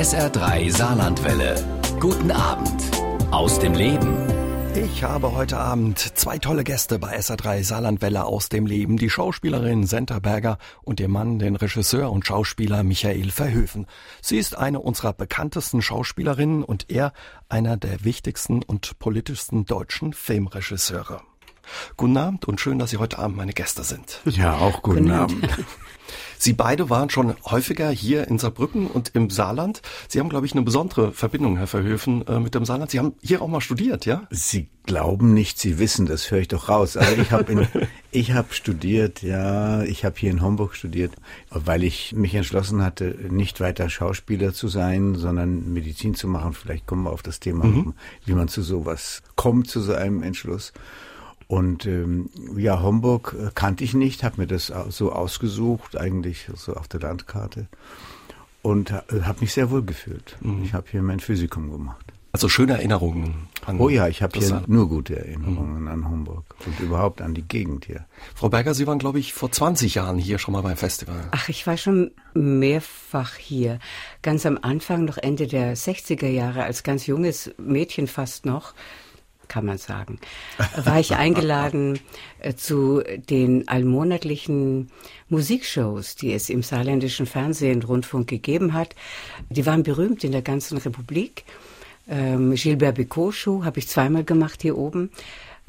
SR3 Saarlandwelle. Guten Abend aus dem Leben. Ich habe heute Abend zwei tolle Gäste bei SA3 Saarlandwelle aus dem Leben. Die Schauspielerin Senta Berger und ihr Mann, den Regisseur und Schauspieler Michael Verhöfen. Sie ist eine unserer bekanntesten Schauspielerinnen und er einer der wichtigsten und politischsten deutschen Filmregisseure. Guten Abend und schön, dass Sie heute Abend meine Gäste sind. Ja, auch guten, guten Abend. Sie beide waren schon häufiger hier in Saarbrücken und im Saarland. Sie haben, glaube ich, eine besondere Verbindung, Herr Verhöfen, äh, mit dem Saarland. Sie haben hier auch mal studiert, ja? Sie glauben nicht, Sie wissen, das höre ich doch raus. Aber ich habe habe studiert, ja, ich habe hier in Homburg studiert, weil ich mich entschlossen hatte, nicht weiter Schauspieler zu sein, sondern Medizin zu machen. Vielleicht kommen wir auf das Thema, mhm. wie man zu sowas kommt, zu so einem Entschluss. Und ähm, ja, Homburg äh, kannte ich nicht, habe mir das so ausgesucht, eigentlich so auf der Landkarte. Und äh, habe mich sehr wohl gefühlt. Mhm. Ich habe hier mein Physikum gemacht. Also schöne Erinnerungen an Oh ja, ich habe hier nur gute Erinnerungen mhm. an Homburg und überhaupt an die Gegend hier. Frau Berger, Sie waren, glaube ich, vor 20 Jahren hier schon mal beim Festival. Ach, ich war schon mehrfach hier. Ganz am Anfang, noch Ende der 60er Jahre, als ganz junges Mädchen fast noch, kann man sagen, war ich eingeladen äh, zu den allmonatlichen Musikshows, die es im saarländischen Fernsehen, Rundfunk gegeben hat. Die waren berühmt in der ganzen Republik. Ähm, Gilbert Bicot habe ich zweimal gemacht hier oben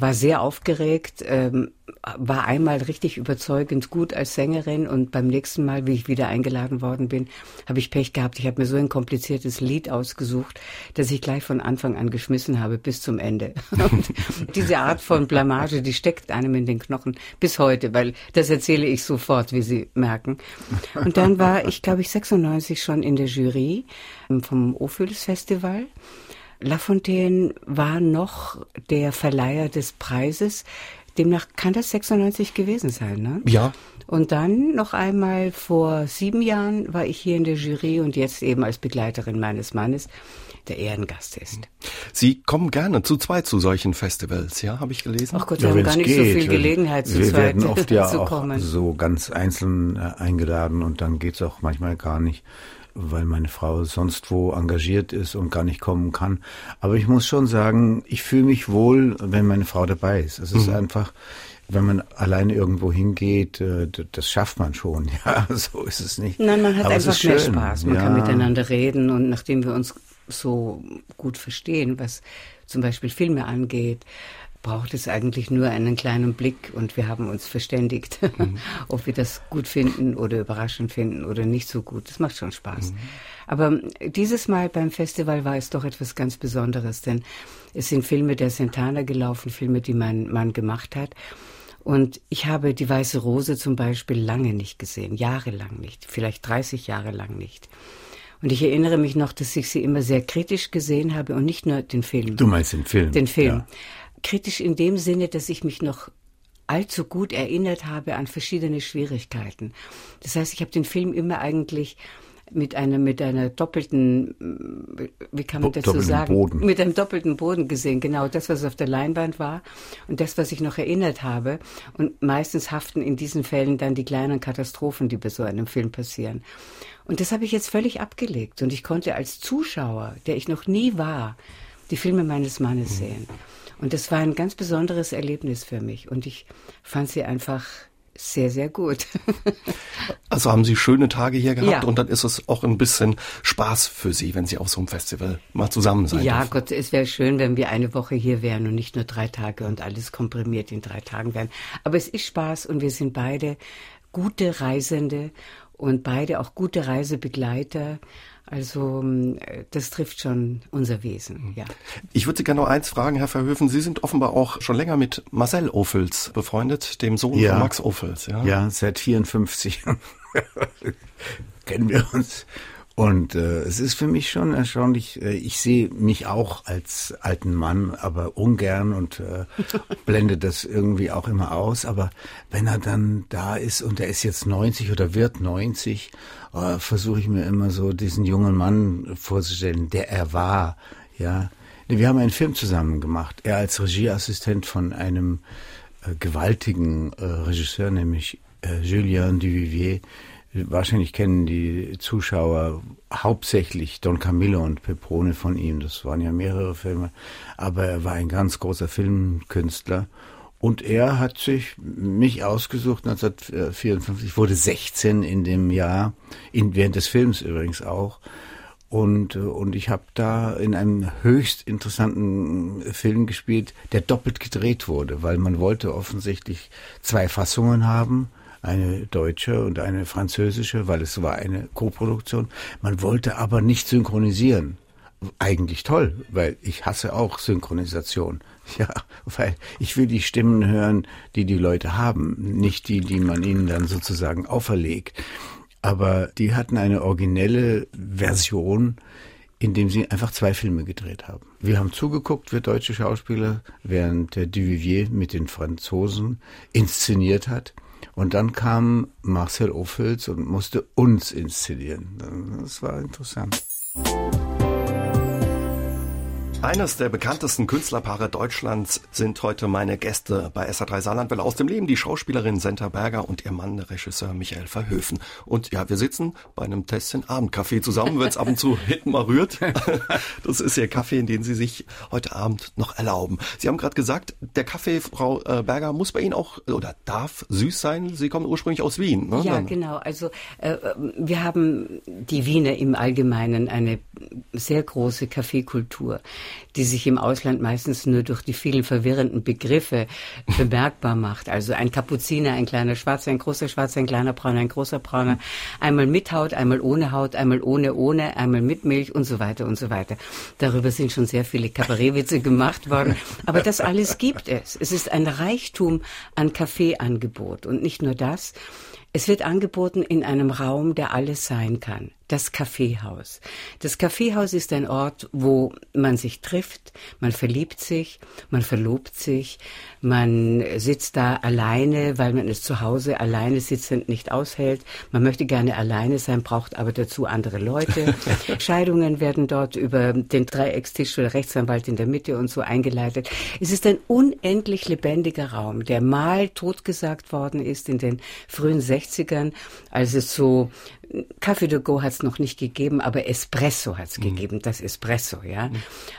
war sehr aufgeregt, ähm, war einmal richtig überzeugend gut als Sängerin und beim nächsten Mal, wie ich wieder eingeladen worden bin, habe ich Pech gehabt. Ich habe mir so ein kompliziertes Lied ausgesucht, dass ich gleich von Anfang an geschmissen habe bis zum Ende. Und diese Art von Blamage, die steckt einem in den Knochen bis heute, weil das erzähle ich sofort, wie Sie merken. Und dann war ich, glaube ich, 96 schon in der Jury vom Ophüls Festival. Lafontaine war noch der Verleiher des Preises. Demnach kann das 96 gewesen sein, ne? Ja. Und dann noch einmal vor sieben Jahren war ich hier in der Jury und jetzt eben als Begleiterin meines Mannes der Ehrengast ist. Sie kommen gerne zu zweit zu solchen Festivals, ja, habe ich gelesen. Ach Gott, wir ja, haben gar nicht geht. so viel Gelegenheit zu wir zweit werden oft ja zu auch so ganz einzeln äh, eingeladen und dann geht's auch manchmal gar nicht weil meine Frau sonst wo engagiert ist und gar nicht kommen kann. Aber ich muss schon sagen, ich fühle mich wohl, wenn meine Frau dabei ist. Es ist mhm. einfach, wenn man alleine irgendwo hingeht, äh, das schafft man schon. Ja, so ist es nicht. Nein, man hat Aber einfach mehr Spaß. Man ja. kann miteinander reden und nachdem wir uns so gut verstehen, was zum Beispiel Filme angeht, braucht es eigentlich nur einen kleinen Blick und wir haben uns verständigt, mhm. ob wir das gut finden oder überraschend finden oder nicht so gut. Das macht schon Spaß. Mhm. Aber dieses Mal beim Festival war es doch etwas ganz Besonderes, denn es sind Filme der Santana gelaufen, Filme, die mein Mann gemacht hat. Und ich habe die Weiße Rose zum Beispiel lange nicht gesehen, jahrelang nicht, vielleicht 30 Jahre lang nicht. Und ich erinnere mich noch, dass ich sie immer sehr kritisch gesehen habe und nicht nur den Film. Du meinst den Film? Den Film. Ja kritisch in dem Sinne, dass ich mich noch allzu gut erinnert habe an verschiedene Schwierigkeiten. Das heißt, ich habe den Film immer eigentlich mit einer mit einer doppelten wie kann man dazu sagen Boden. mit einem doppelten Boden gesehen genau das was auf der Leinwand war und das was ich noch erinnert habe und meistens haften in diesen Fällen dann die kleinen Katastrophen die bei so einem Film passieren und das habe ich jetzt völlig abgelegt und ich konnte als Zuschauer der ich noch nie war die Filme meines Mannes mhm. sehen und das war ein ganz besonderes Erlebnis für mich. Und ich fand sie einfach sehr, sehr gut. also haben Sie schöne Tage hier gehabt ja. und dann ist es auch ein bisschen Spaß für Sie, wenn Sie auf so einem Festival mal zusammen sein Ja, dürfen. Gott, es wäre schön, wenn wir eine Woche hier wären und nicht nur drei Tage und alles komprimiert in drei Tagen wären. Aber es ist Spaß und wir sind beide gute Reisende und beide auch gute Reisebegleiter. Also ähm, das trifft schon unser Wesen, mhm. ja. Ich würde Sie gerne noch eins fragen, Herr Verhöfen. Sie sind offenbar auch schon länger mit Marcel Ophels befreundet, dem Sohn ja. von Max Ophels. Ja, ja seit 54 kennen wir uns. Und äh, es ist für mich schon erstaunlich. Äh, ich sehe mich auch als alten Mann, aber ungern und äh, blende das irgendwie auch immer aus. Aber wenn er dann da ist und er ist jetzt 90 oder wird 90, äh, versuche ich mir immer so diesen jungen Mann vorzustellen, der er war. Ja, wir haben einen Film zusammen gemacht. Er als Regieassistent von einem äh, gewaltigen äh, Regisseur, nämlich äh, Julien Duvivier Wahrscheinlich kennen die Zuschauer hauptsächlich Don Camillo und Peprone von ihm. Das waren ja mehrere Filme. Aber er war ein ganz großer Filmkünstler. Und er hat sich mich ausgesucht 1954, ich wurde 16 in dem Jahr, in, während des Films übrigens auch. Und, und ich habe da in einem höchst interessanten Film gespielt, der doppelt gedreht wurde, weil man wollte offensichtlich zwei Fassungen haben eine deutsche und eine französische, weil es war eine Koproduktion. Man wollte aber nicht synchronisieren. Eigentlich toll, weil ich hasse auch Synchronisation. Ja, weil ich will die Stimmen hören, die die Leute haben, nicht die, die man ihnen dann sozusagen auferlegt. Aber die hatten eine originelle Version, in dem sie einfach zwei Filme gedreht haben. Wir haben zugeguckt, wir deutsche Schauspieler, während der Duvivier mit den Franzosen inszeniert hat. Und dann kam Marcel Ophüls und musste uns inszenieren. Das war interessant. Eines der bekanntesten Künstlerpaare Deutschlands sind heute meine Gäste bei SA3 Saarlandwelle aus dem Leben, die Schauspielerin Senta Berger und ihr Mann, der Regisseur Michael Verhöfen. Und ja, wir sitzen bei einem Tässchen Abendkaffee zusammen, wenn es ab und zu hinten mal rührt. Das ist ihr Kaffee, in den Sie sich heute Abend noch erlauben. Sie haben gerade gesagt, der Kaffee, Frau äh, Berger, muss bei Ihnen auch oder darf süß sein. Sie kommen ursprünglich aus Wien. Ne? Ja, genau. Also äh, wir haben die Wiener im Allgemeinen eine sehr große Kaffeekultur die sich im Ausland meistens nur durch die vielen verwirrenden Begriffe bemerkbar macht. Also ein Kapuziner, ein kleiner Schwarzer, ein großer Schwarzer, ein kleiner Brauner, ein großer Brauner, einmal mit Haut, einmal ohne Haut, einmal ohne ohne, einmal mit Milch und so weiter und so weiter. Darüber sind schon sehr viele Kabarettwitze gemacht worden. Aber das alles gibt es. Es ist ein Reichtum an Kaffeeangebot. Und nicht nur das. Es wird angeboten in einem Raum, der alles sein kann das Kaffeehaus. Das Kaffeehaus ist ein Ort, wo man sich trifft, man verliebt sich, man verlobt sich, man sitzt da alleine, weil man es zu Hause alleine sitzend nicht aushält. Man möchte gerne alleine sein, braucht aber dazu andere Leute. Scheidungen werden dort über den Dreieckstisch oder Rechtsanwalt in der Mitte und so eingeleitet. Es ist ein unendlich lebendiger Raum, der mal totgesagt worden ist in den frühen 60ern, als es so Kaffee de go hat es noch nicht gegeben, aber Espresso hat es mhm. gegeben, das Espresso, ja. Mhm.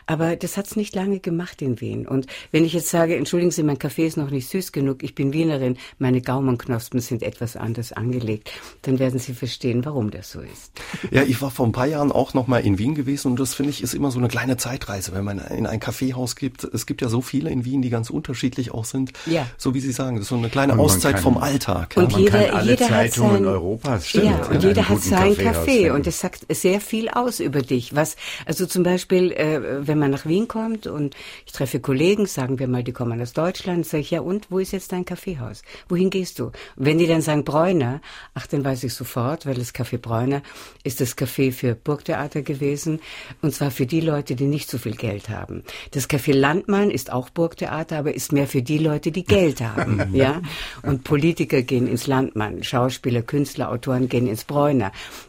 Aber das hat es nicht lange gemacht in Wien. Und wenn ich jetzt sage, entschuldigen Sie, mein Kaffee ist noch nicht süß genug, ich bin Wienerin, meine Gaumenknospen sind etwas anders angelegt, dann werden Sie verstehen, warum das so ist. Ja, ich war vor ein paar Jahren auch noch mal in Wien gewesen und das finde ich ist immer so eine kleine Zeitreise, wenn man in ein Kaffeehaus gibt. Es gibt ja so viele in Wien, die ganz unterschiedlich auch sind. Ja. So wie Sie sagen, das ist so eine kleine Auszeit kann, vom Alltag. Und ja. man jeder, kann alle jeder Zeitungen sein, Europas stimmt, ja, und jeder hat sein Kaffee und das sagt sehr viel aus über dich. Was, also zum Beispiel, äh, wenn man nach Wien kommt und ich treffe Kollegen, sagen wir mal, die kommen aus Deutschland, sage ich, ja und, wo ist jetzt dein Kaffeehaus? Wohin gehst du? wenn die dann sagen Bräuner, ach, dann weiß ich sofort, weil das Café Bräuner ist das Café für Burgtheater gewesen und zwar für die Leute, die nicht so viel Geld haben. Das Café Landmann ist auch Burgtheater, aber ist mehr für die Leute, die Geld haben, ja? Und Politiker gehen ins Landmann, Schauspieler, Künstler, Autoren gehen ins Bräuner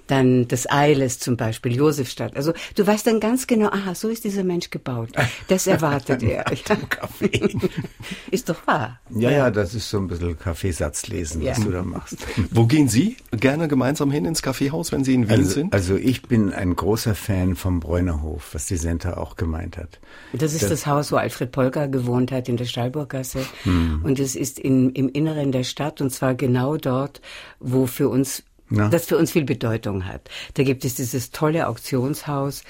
dann das Eiles zum Beispiel, Josefstadt. Also du weißt dann ganz genau, aha, so ist dieser Mensch gebaut. Das erwartet er. Kaffee. ist doch wahr. Ja, ja, das ist so ein bisschen Kaffeesatzlesen, ja. was du da machst. Wo gehen Sie gerne gemeinsam hin ins Kaffeehaus, wenn Sie in Wien also, sind? Also ich bin ein großer Fan vom Bräunerhof, was die Senta auch gemeint hat. Das ist das, das Haus, wo Alfred Polger gewohnt hat, in der Stallburggasse. Hm. Und es ist in, im Inneren der Stadt und zwar genau dort, wo für uns ja. das für uns viel Bedeutung hat. Da gibt es dieses tolle Auktionshaus,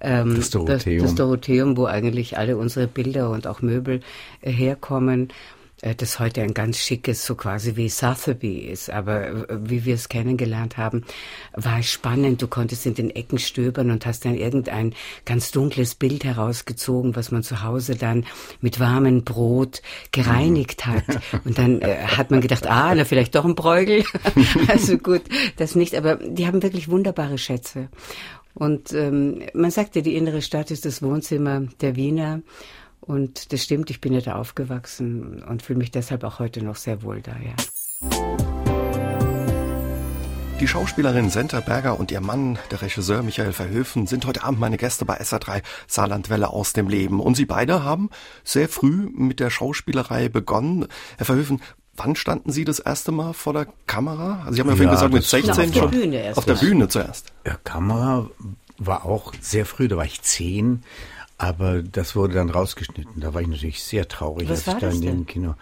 ähm, das, Dorotheum. Das, das Dorotheum, wo eigentlich alle unsere Bilder und auch Möbel äh, herkommen. Äh, das heute ein ganz schickes, so quasi wie Sotheby ist. Aber äh, wie wir es kennengelernt haben, war es spannend. Du konntest in den Ecken stöbern und hast dann irgendein ganz dunkles Bild herausgezogen, was man zu Hause dann mit warmem Brot gereinigt hat. Und dann äh, hat man gedacht, ah, na vielleicht doch ein Bräugel. also gut, das nicht. Aber die haben wirklich wunderbare Schätze. Und ähm, man sagte, die innere Stadt ist das Wohnzimmer der Wiener. Und das stimmt, ich bin ja da aufgewachsen und fühle mich deshalb auch heute noch sehr wohl da, ja. Die Schauspielerin Senta Berger und ihr Mann, der Regisseur Michael Verhöfen, sind heute Abend meine Gäste bei SA3 Saarlandwelle aus dem Leben. Und sie beide haben sehr früh mit der Schauspielerei begonnen. Herr Verhöfen, Wann standen Sie das erste Mal vor der Kamera? Also Sie haben ja, vorhin gesagt, mit 16 auf der schon. Bühne erst auf der. Bühne zuerst. Ja, Kamera war auch sehr früh, da war ich zehn, aber das wurde dann rausgeschnitten. Da war ich natürlich sehr traurig, Was als ich da in dem Kino.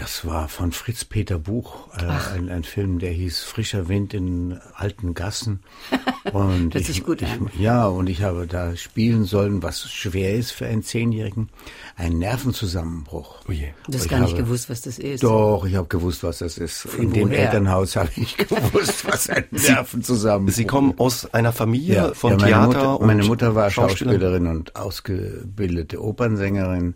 Das war von Fritz Peter Buch, äh, ein, ein Film, der hieß Frischer Wind in alten Gassen. Und Hört sich gut ich. Ja, und ich habe da spielen sollen, was schwer ist für einen Zehnjährigen, einen Nervenzusammenbruch. Oh je. Du hast Ich gar nicht habe- gewusst, was das ist. Doch, ich habe gewusst, was das ist. in dem woher? Elternhaus habe ich gewusst, was ein Nervenzusammenbruch Sie kommen aus einer Familie von meine Theater Mutter, und meine Mutter war. Schauspielerin und ausgebildete Opernsängerin.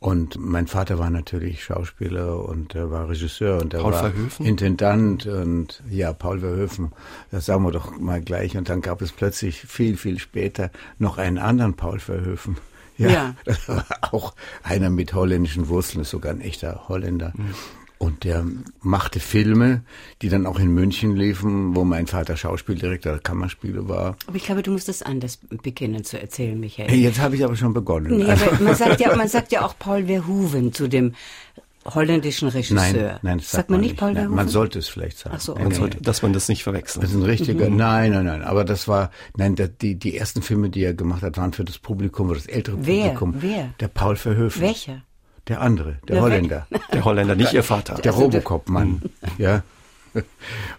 Und mein Vater war natürlich Schauspieler und er war Regisseur und er Paul war Verhoeven? Intendant und ja, Paul Verhoeven, das sagen wir doch mal gleich. Und dann gab es plötzlich viel, viel später noch einen anderen Paul Verhoeven. Ja. das war auch einer mit holländischen Wurzeln, ist sogar ein echter Holländer. Mhm. Und der machte Filme, die dann auch in München liefen, wo mein Vater Schauspieldirektor der Kammerspiele war. Aber ich glaube, du musst das anders beginnen zu erzählen, Michael. Jetzt habe ich aber schon begonnen. Nee, Also- aber man sagt ja, man sagt ja auch Paul Verhoeven zu dem holländischen Regisseur. nein, nein, das sagt man nicht Paul Nein, Verhoeven? Man sollte es vielleicht sagen. Ach so, Nein, Man sollte, dass man das nicht verwechselt. Das ist ein richtiger, Mhm. nein, nein, nein, aber das war, nein, der, die, die ersten Filme, die er gemacht hat, waren für das Publikum, oder das ältere Wer? Publikum. Wer? Der Paul Verhoeven. Welcher? Der andere, der Der Holländer. Der Holländer, nicht Ihr Vater. Der Also Robocop-Mann, ja.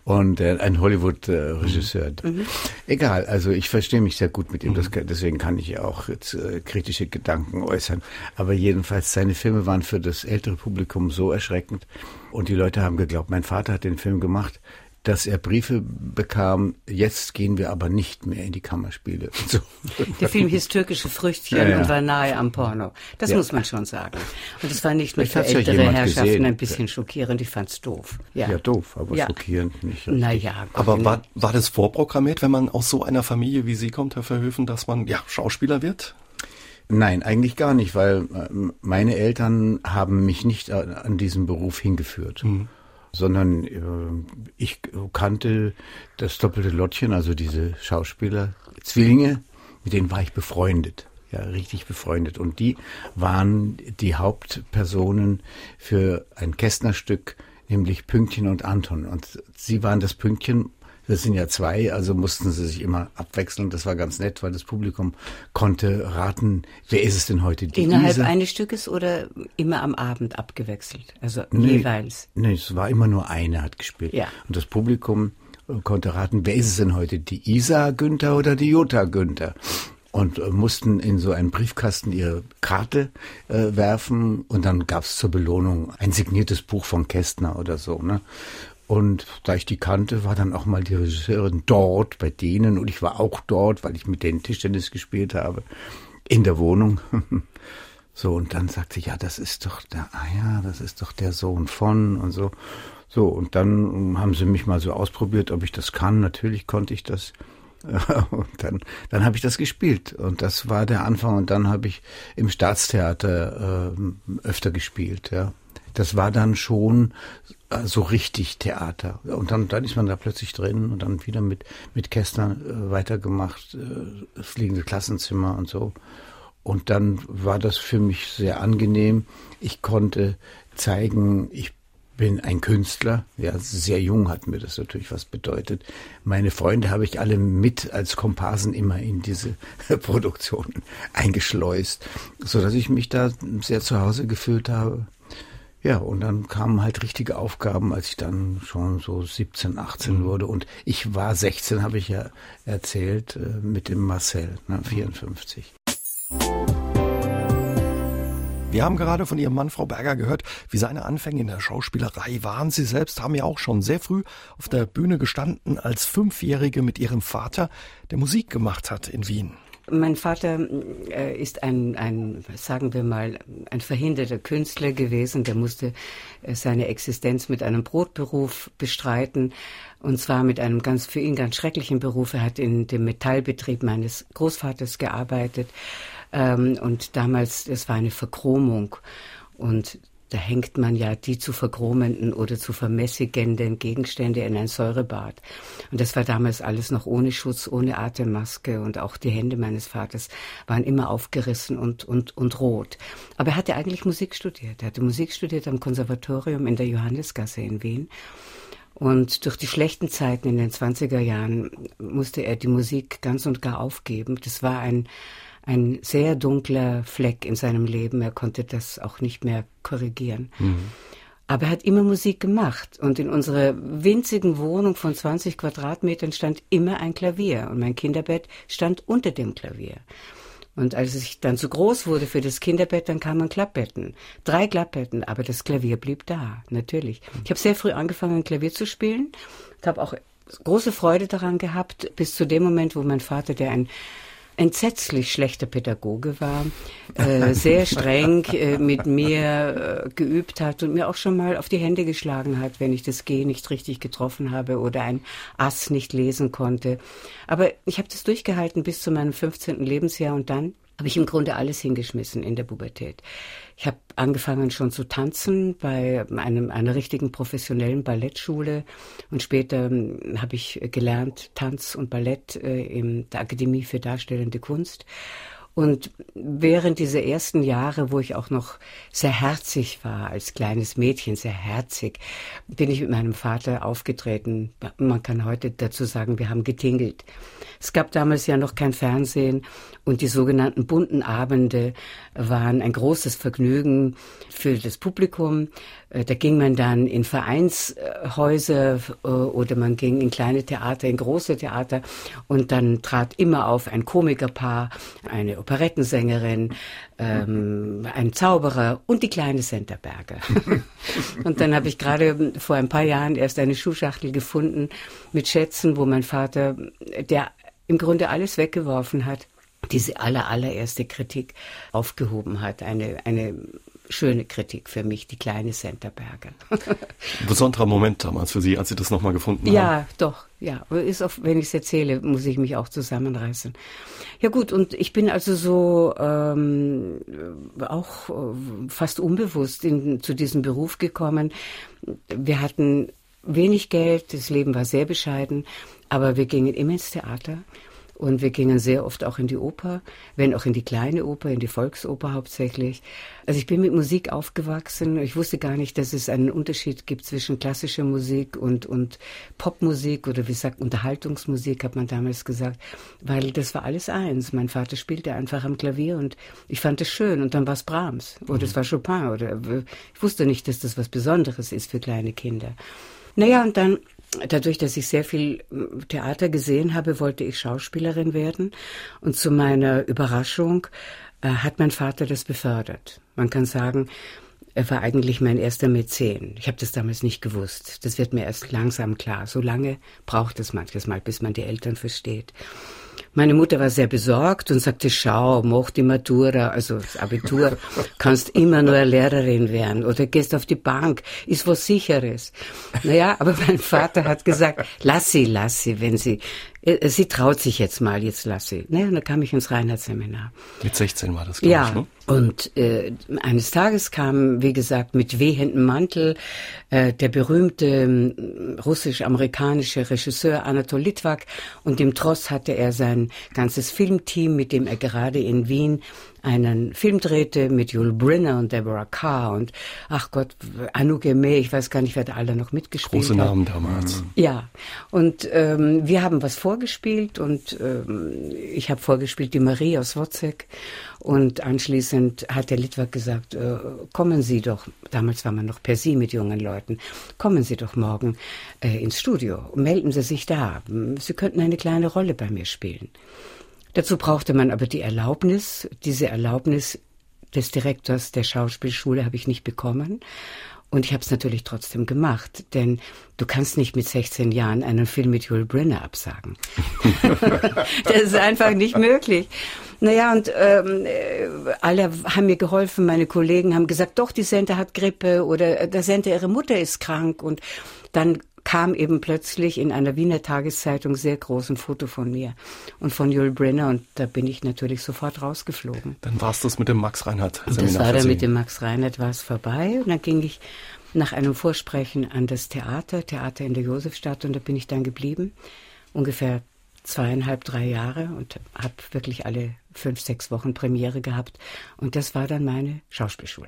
Und äh, ein Hollywood-Regisseur. Mhm. Egal, also ich verstehe mich sehr gut mit ihm, das, kann- deswegen kann ich ja auch jetzt äh, kritische Gedanken äußern. Aber jedenfalls, seine Filme waren für das ältere Publikum so erschreckend und die Leute haben geglaubt, mein Vater hat den Film gemacht, dass er Briefe bekam, jetzt gehen wir aber nicht mehr in die Kammerspiele. So. Der Film hieß Türkische Früchtchen Ja, ja. und war nahe am Porno. Das Ja. muss man schon sagen. Und es war nicht nur für ältere Herrschaften gesehen. ein bisschen schockierend. Ich fand's doof. Ja, Ja, doof, aber Ja. schockierend nicht. richtig. Naja, gut. Aber war, war das vorprogrammiert, wenn man aus so einer Familie wie Sie kommt, Herr Verhöfen, dass man ja Schauspieler wird? Nein, eigentlich gar nicht, weil ähm, meine Eltern haben mich nicht an, an diesen Beruf hingeführt, sondern äh, ich kannte das doppelte Lottchen, also diese Schauspieler, Zwillinge, mit denen war ich befreundet. Ja, richtig befreundet. Und die waren die Hauptpersonen für ein Kästnerstück, nämlich Pünktchen und Anton. Und sie waren das Pünktchen, das sind ja zwei, also mussten sie sich immer abwechseln. Das war ganz nett, weil das Publikum konnte raten, wer ist es denn heute? Die Innerhalb Isa? eines Stückes oder immer am Abend abgewechselt? Also Nee, jeweils. Nee, es war immer nur eine hat gespielt. Ja. Und das Publikum äh, konnte raten, wer ist es denn heute? Die Isa Günther oder die Jutta Günther? Und äh, mussten in so einen Briefkasten ihre Karte äh, werfen und dann gab's zur Belohnung ein signiertes Buch von Kästner oder so. Ne? Und da ich die kannte, war dann auch mal die Regisseurin dort bei denen und ich war auch dort, weil ich mit denen Tischtennis gespielt habe, in der Wohnung. So, und dann sagte ich, ja, das ist doch der, ah ja, das ist doch der Sohn von und so. So, und dann haben sie mich mal so ausprobiert, ob ich das kann. Natürlich konnte ich das. Und dann, dann habe ich das gespielt. Und das war der Anfang. Und dann habe ich im Staatstheater ähm, öfter gespielt, ja. Das war dann schon so richtig Theater. Und dann, dann ist man da plötzlich drin und dann wieder mit, mit Kästner äh, weitergemacht, äh, fliegende Klassenzimmer und so. Und dann war das für mich sehr angenehm. Ich konnte zeigen, ich bin ein Künstler. Ja, sehr jung hat mir das natürlich was bedeutet. Meine Freunde habe ich alle mit als Komparsen immer in diese Produktionen eingeschleust, so dass ich mich da sehr zu Hause gefühlt habe. Ja, und dann kamen halt richtige Aufgaben, als ich dann schon so 17, 18 wurde. Und ich war 16, habe ich ja erzählt, äh, mit dem Marcel, ne, 54. Wir haben gerade von Ihrem Mann, Frau Berger, gehört, wie seine Anfänge in der Schauspielerei waren. Sie selbst haben ja auch schon sehr früh auf der Bühne gestanden als Fünfjährige mit Ihrem Vater, der Musik gemacht hat in Wien. Mein Vater äh, ist ein, ein, sagen wir mal, ein verhinderter Künstler gewesen. Der musste äh, seine Existenz mit einem Brotberuf bestreiten. Und zwar mit einem ganz, für ihn ganz schrecklichen Beruf. Er hat in dem Metallbetrieb meines Großvaters gearbeitet. Ähm, und damals, das war eine Verchromung. Und Da hängt man ja die zu vergromenden oder zu vermässigenden Gegenstände in ein Säurebad. Und das war damals alles noch ohne Schutz, ohne Atemmaske und auch die Hände meines Vaters waren immer aufgerissen und, und, und rot. Aber er hatte eigentlich Musik studiert. Er hatte Musik studiert am Konservatorium in der Johannesgasse in Wien. Und durch die schlechten Zeiten in den 20er Jahren musste er die Musik ganz und gar aufgeben. Das war ein, ein sehr dunkler Fleck in seinem Leben. Er konnte das auch nicht mehr korrigieren. Mhm. Aber er hat immer Musik gemacht. Und in unserer winzigen Wohnung von 20 Quadratmetern stand immer ein Klavier. Und mein Kinderbett stand unter dem Klavier. Und als ich dann zu groß wurde für das Kinderbett, dann kamen Klappbetten. Drei Klappbetten, aber das Klavier blieb da, natürlich. Ich habe sehr früh angefangen, Klavier zu spielen. Ich habe auch große Freude daran gehabt, bis zu dem Moment, wo mein Vater, der ein entsetzlich schlechter Pädagoge war, äh, sehr streng äh, mit mir äh, geübt hat und mir auch schon mal auf die Hände geschlagen hat, wenn ich das G nicht richtig getroffen habe oder ein Ass nicht lesen konnte. Aber ich habe das durchgehalten bis zu meinem 15. Lebensjahr und dann habe ich im Grunde alles hingeschmissen in der Pubertät. Ich habe angefangen schon zu tanzen bei einem, einer richtigen professionellen Ballettschule und später hm, habe ich gelernt Tanz und Ballett äh, in der Akademie für Darstellende Kunst und während dieser ersten Jahre, wo ich auch noch sehr herzig war, als kleines Mädchen, sehr herzig, bin ich mit meinem Vater aufgetreten. Man kann heute dazu sagen, wir haben getingelt. Es gab damals ja noch kein Fernsehen und die sogenannten bunten Abende waren ein großes Vergnügen für das Publikum. Äh, da ging man dann in Vereinshäuser äh, oder man ging in kleine Theater, in große Theater und dann trat immer auf ein Komikerpaar, eine Operettensängerin, ähm, ein Zauberer und die kleine Centerberger. und dann habe ich gerade vor ein paar Jahren erst eine Schuhschachtel gefunden mit Schätzen, wo mein Vater, der im Grunde alles weggeworfen hat, diese aller, allererste Kritik aufgehoben hat. Eine, eine schöne Kritik für mich, die kleine Centerberger. Besonderer Moment damals für Sie, als Sie das nochmal gefunden haben. Ja, doch, ja. Ist auch, wenn ich es erzähle, muss ich mich auch zusammenreißen. Ja gut, und ich bin also so ähm, auch äh, fast unbewusst in, zu diesem Beruf gekommen. Wir hatten wenig Geld, das Leben war sehr bescheiden, aber wir gingen immer ins Theater und wir gingen sehr oft auch in die Oper, wenn auch in die kleine Oper, in die Volksoper hauptsächlich. Also ich bin mit Musik aufgewachsen. Ich wusste gar nicht, dass es einen Unterschied gibt zwischen klassischer Musik und, und Popmusik oder wie sagt Unterhaltungsmusik, hat man damals gesagt, weil das war alles eins. Mein Vater spielte einfach am Klavier und ich fand es schön und dann war es Brahms oder es war Chopin oder ich wusste nicht, dass das was Besonderes ist für kleine Kinder. Naja, und dann dadurch, dass ich sehr viel hm, Theater gesehen habe, wollte ich Schauspielerin werden. Und zu meiner Überraschung äh, hat mein Vater das befördert. Man kann sagen, er war eigentlich mein erster Mäzen. Ich habe das damals nicht gewusst. Das wird mir erst langsam klar. So lange braucht es manches Mal, bis man die Eltern versteht. Meine Mutter war sehr besorgt und sagte, schau, mach die Matura, also das Abitur, kannst immer nur Lehrerin werden oder gehst auf die Bank, ist was Sicheres. Naja, aber mein Vater hat gesagt, lass sie, lass sie, wenn sie, äh, sie traut sich jetzt mal, jetzt lass sie. Naja, und dann kam ich ins Reinhardt-Seminar. Mit 16 war das, glaube ja, ich, ne? Und äh, eines Tages kam, wie gesagt, mit wehendem Mantel äh, der berühmte äh, russisch-amerikanische Regisseur Anatol Litvak und im Tross hatte er sein ganzes Filmteam, mit dem er gerade in Wien einen Film drehte mit Yul Brynner und Deborah Carr und ach Gott, Anouk Aimee, ich weiß gar nicht, wer da alle noch mitgespielt Große hat. Große Namen damals. Ja, und ähm, wir haben was vorgespielt und ähm, ich habe vorgespielt die Marie aus Wozzeck und anschließend hat der Litwak gesagt, äh, kommen Sie doch, damals war man noch per Sie mit jungen Leuten, kommen Sie doch morgen äh, ins Studio, melden Sie sich da, Sie könnten eine kleine Rolle bei mir spielen. Dazu brauchte man aber die Erlaubnis. Diese Erlaubnis des Direktors der Schauspielschule habe ich nicht bekommen. Und ich habe es natürlich trotzdem gemacht, denn du kannst nicht mit 16 Jahren einen Film mit Yul Brynner absagen. das ist einfach nicht möglich. Naja, und ähm, äh, alle haben mir geholfen, meine Kollegen haben gesagt, doch, die Sente hat Grippe oder äh, der Sente, ihre Mutter ist krank. Und dann kam eben plötzlich in einer Wiener Tageszeitung sehr groß ein Foto von mir und von Jule Brenner und da bin ich natürlich sofort rausgeflogen. Dann war es das mit dem Max Reinhardt. Das war dann mit dem Max Reinhardt war es vorbei und dann ging ich nach einem Vorsprechen an das Theater, Theater in der Josefstadt und da bin ich dann geblieben, ungefähr zweieinhalb, drei Jahre und habe wirklich alle fünf, sechs Wochen Premiere gehabt und das war dann meine Schauspielschule.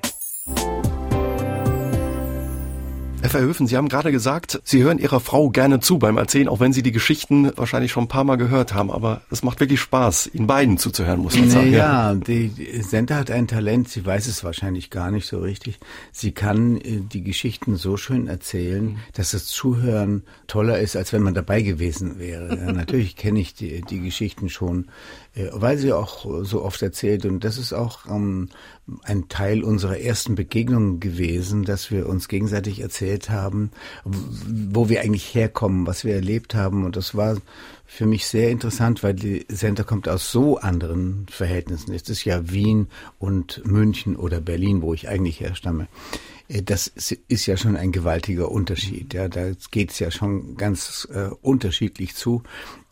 Herr Verhöfen, Sie haben gerade gesagt, Sie hören Ihrer Frau gerne zu beim Erzählen, auch wenn Sie die Geschichten wahrscheinlich schon ein paar Mal gehört haben. Aber es macht wirklich Spaß, Ihnen beiden zuzuhören, muss man sagen. Ja, ja. die Senta hat ein Talent, sie weiß es wahrscheinlich gar nicht so richtig. Sie kann äh, die Geschichten so schön erzählen, dass das Zuhören toller ist, als wenn man dabei gewesen wäre. Natürlich kenne ich die, die Geschichten schon weil sie auch so oft erzählt. Und das ist auch ähm, ein Teil unserer ersten Begegnung gewesen, dass wir uns gegenseitig erzählt haben, wo wir eigentlich herkommen, was wir erlebt haben. Und das war für mich sehr interessant, weil die Center kommt aus so anderen Verhältnissen. Es ist ja Wien und München oder Berlin, wo ich eigentlich herstamme. Äh, das ist ja schon ein gewaltiger Unterschied. Ja, da geht es ja schon ganz äh, unterschiedlich zu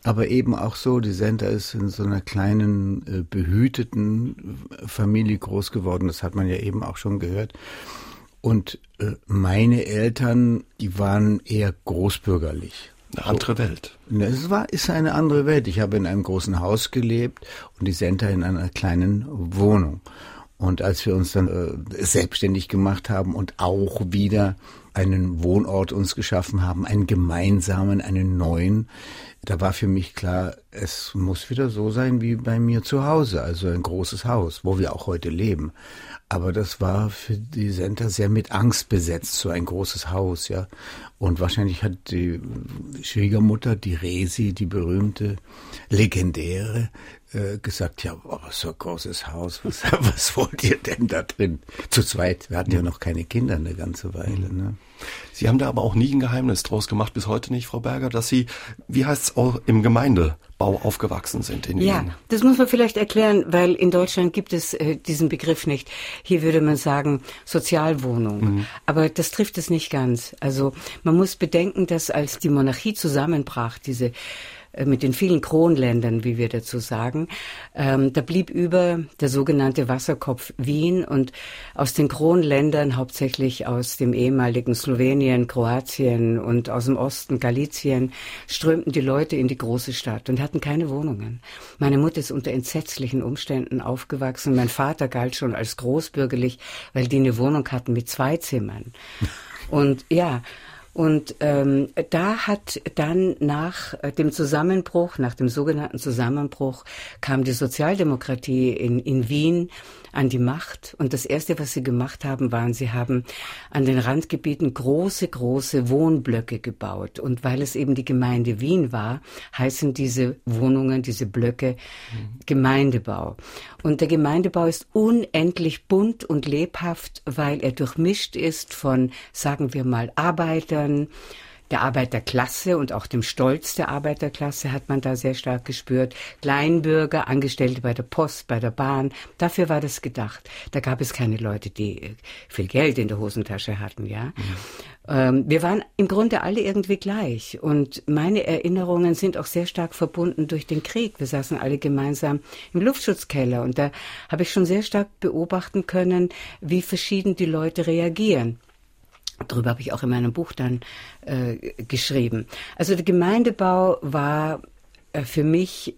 aber eben auch so, die Senta ist in so einer kleinen, äh, behüteten Familie groß geworden, das hat man ja eben auch schon gehört. Und äh, meine Eltern, die waren eher großbürgerlich. Eine andere Welt. Es war, ist eine andere Welt. Ich habe in einem großen Haus gelebt und die Senta in einer kleinen Wohnung. Und als wir uns dann äh, selbstständig gemacht haben und auch wieder einen Wohnort uns geschaffen haben, einen gemeinsamen, einen neuen, da war für mich klar, es muss wieder so sein wie bei mir zu Hause, also ein großes Haus, wo wir auch heute leben. Aber das war für die Senta sehr mit Angst besetzt, so ein großes Haus, ja. Und wahrscheinlich hat die Schwiegermutter, die Resi, die berühmte, legendäre, äh, gesagt, ja, aber so ein großes Haus, was, was wollt ihr denn da drin? Zu zweit, wir hatten ja noch keine Kinder eine ganze Weile. Ne? Sie haben da aber auch nie ein Geheimnis draus gemacht, bis heute nicht, Frau Berger, dass Sie, wie heißt es, auch im Gemeindebau aufgewachsen sind in Ja, Wien. das muss man vielleicht erklären, weil in Deutschland gibt es äh, diesen Begriff nicht. Hier würde man sagen Sozialwohnung. Mhm. Aber das trifft es nicht ganz. Also man muss bedenken, dass als die Monarchie zusammenbrach, diese mit den vielen Kronländern, wie wir dazu sagen. Ähm, da blieb über der sogenannte Wasserkopf Wien und aus den Kronländern, hauptsächlich aus dem ehemaligen Slowenien, Kroatien und aus dem Osten Galizien, strömten die Leute in die große Stadt und hatten keine Wohnungen. Meine Mutter ist unter entsetzlichen Umständen aufgewachsen. Mein Vater galt schon als großbürgerlich, weil die eine Wohnung hatten mit zwei Zimmern. Und ja, und ähm, da hat dann nach äh, dem Zusammenbruch, nach dem sogenannten Zusammenbruch, kam die Sozialdemokratie in, in Wien an die Macht. Und das Erste, was sie gemacht haben, waren, sie haben an den Randgebieten große, große Wohnblöcke gebaut. Und weil es eben die Gemeinde Wien war, heißen diese Wohnungen, diese Blöcke mhm. Gemeindebau. Und der Gemeindebau ist unendlich bunt und lebhaft, weil er durchmischt ist von, sagen wir mal, Arbeiter, Bürgern der Arbeiterklasse und auch dem Stolz der Arbeiterklasse hat man da sehr stark gespürt. Kleinbürger, Angestellte bei der Post, bei der Bahn. Dafür war das gedacht. Da gab es keine Leute, die äh, viel Geld in der Hosentasche hatten, ja. Mhm. Ähm, wir waren im Grunde alle irgendwie gleich. Und meine Erinnerungen sind auch sehr stark verbunden durch den Krieg. Wir saßen alle gemeinsam im Luftschutzkeller und da habe ich schon sehr stark beobachten können, wie verschieden die Leute reagieren. Darüber habe ich auch in meinem Buch dann äh, geschrieben. Also der Gemeindebau war äh, für mich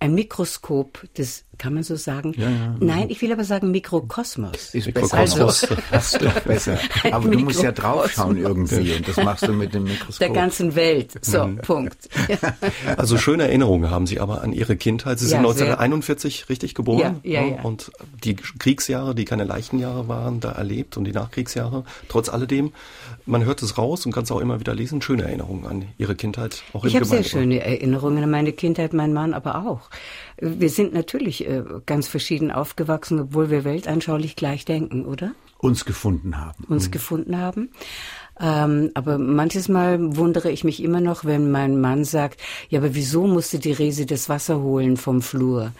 ein Mikroskop des kann man so sagen? Ja, ja. Nein, ich will aber sagen Mikrokosmos. Ist Mikrokosmos, also, das ist besser. Aber du musst ja draufschauen irgendwie und das machst du mit dem Mikroskop. Der ganzen Welt. So, mhm. Punkt. Also schöne Erinnerungen haben Sie aber an Ihre Kindheit. Sie sind ja, 1941 sehr. richtig geboren ja, ja, ja. und die Kriegsjahre, die keine leichten Jahre waren, da erlebt und die Nachkriegsjahre. Trotz alledem, man hört es raus und kann es auch immer wieder lesen. Schöne Erinnerungen an Ihre Kindheit, auch Ich habe sehr schöne Erinnerungen an meine Kindheit, mein Mann aber auch. Wir sind natürlich äh, ganz verschieden aufgewachsen, obwohl wir weltanschaulich gleich denken, oder? Uns gefunden haben. Uns mhm. gefunden haben. Ähm, aber manches Mal wundere ich mich immer noch, wenn mein Mann sagt, ja, aber wieso musste die Rese das Wasser holen vom Flur?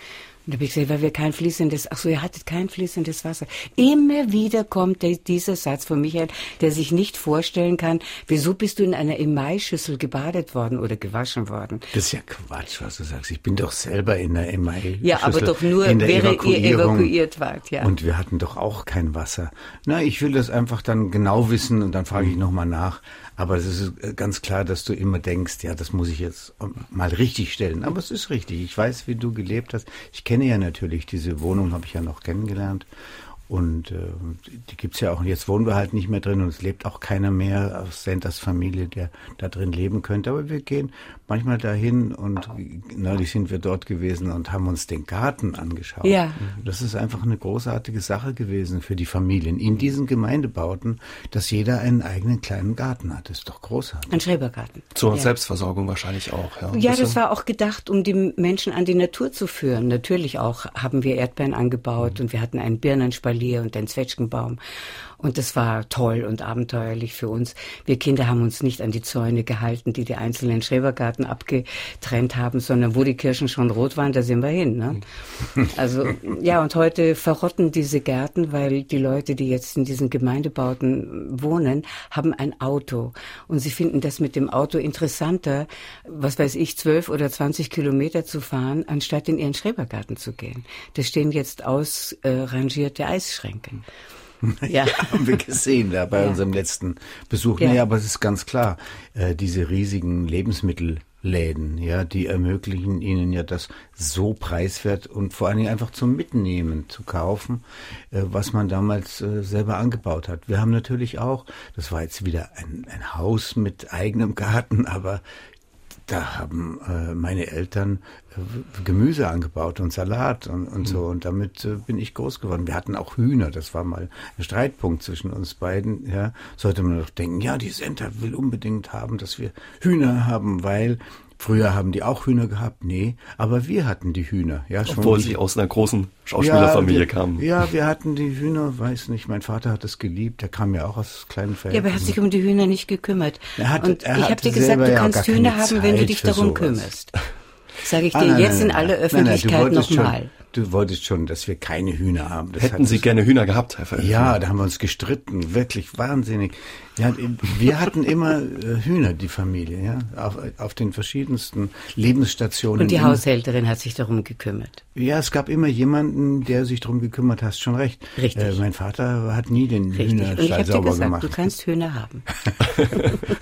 Und da habe ich gesagt, weil wir kein fließendes, ach so, ihr hattet kein fließendes Wasser. Immer wieder kommt der, dieser Satz von Michael, der sich nicht vorstellen kann, wieso bist du in einer Emai-Schüssel gebadet worden oder gewaschen worden? Das ist ja Quatsch, was du sagst. Ich bin doch selber in der Emai-Schüssel. Ja, aber doch nur, wäre ihr evakuiert wart, ja. Und wir hatten doch auch kein Wasser. Na, ich will das einfach dann genau wissen und dann frage ich nochmal nach. Aber es ist äh, ganz klar, dass du immer denkst, ja, das muss ich jetzt mal richtig stellen. Aber es ist richtig. Ich weiß, wie du gelebt hast. Ich kenne ja natürlich diese Wohnung, habe ich ja noch kennengelernt. Und äh, die gibt's ja auch. Jetzt wohnen wir halt nicht mehr drin und es lebt auch keiner mehr aus Santas Familie, der da drin leben könnte. Aber wir gehen manchmal dahin und neulich sind wir dort gewesen und haben uns den Garten angeschaut. Ja. Das ist einfach eine großartige Sache gewesen für die Familien in diesen Gemeindebauten, dass jeder einen eigenen kleinen Garten hat. Das ist doch großartig. Ein Schrebergarten. Zur ja. Selbstversorgung wahrscheinlich auch. Ja, ja das war auch gedacht, um die Menschen an die Natur zu führen. Natürlich auch haben wir Erdbeeren angebaut mhm. und wir hatten einen Birnenspalier Spalier und den Zwetschgenbaum. Und das war toll und abenteuerlich für uns. Wir Kinder haben uns nicht an die Zäune gehalten, die die einzelnen Schrebergarten abgetrennt haben, sondern wo die Kirschen schon rot waren, da sind wir hin. Ne? Also ja, und heute verrotten diese Gärten, weil die Leute, die jetzt in diesen Gemeindebauten wohnen, haben ein Auto. Und sie finden das mit dem Auto interessanter, was weiß ich, zwölf oder zwanzig Kilometer zu fahren, anstatt in ihren Schrebergarten zu gehen. Da stehen jetzt ausrangierte Eisschränke. Ja. ja, haben wir gesehen da bei ja. unserem letzten Besuch. Ja. Nee, aber es ist ganz klar, äh, diese riesigen Lebensmittelläden, ja, die ermöglichen ihnen ja das so preiswert und vor allen Dingen einfach zum Mitnehmen zu kaufen, äh, was man damals äh, selber angebaut hat. Wir haben natürlich auch, das war jetzt wieder ein, ein Haus mit eigenem Garten, aber da haben äh, meine Eltern äh, Gemüse angebaut und Salat und, und so. Mhm. Und damit äh, bin ich groß geworden. Wir hatten auch Hühner. Das war mal ein Streitpunkt zwischen uns beiden. Ja, sollte man doch denken, ja, die Center will unbedingt haben, dass wir Hühner haben, weil Früher haben die auch Hühner gehabt, nee, aber wir hatten die Hühner. Ja, schon Obwohl sie aus einer großen Schauspielerfamilie ja, kamen. Ja, wir hatten die Hühner, weiß nicht, mein Vater hat es geliebt, der kam ja auch aus kleinen Fällen. Ja, aber er hat sich um die Hühner nicht gekümmert. Er hat, Und er ich habe dir gesagt, du kannst Hühner haben, wenn du dich darum sowas. kümmerst. Sage ich ah, dir ah, nein, jetzt nein, in aller Öffentlichkeit nochmal. Du wolltest schon, dass wir keine Hühner haben. Das Hätten Sie gerne Hühner gehabt, Herr Verhöfer? Ja, da haben wir uns gestritten, wirklich wahnsinnig. Ja, wir hatten immer äh, Hühner, die Familie, ja, auf, auf den verschiedensten Lebensstationen. Und die Haushälterin hat sich darum gekümmert. Ja, es gab immer jemanden, der sich darum gekümmert hat, schon recht. Richtig. Äh, mein Vater hat nie den Richtig. Hühnerstall sauber gesagt, gemacht. Du kannst Hühner haben.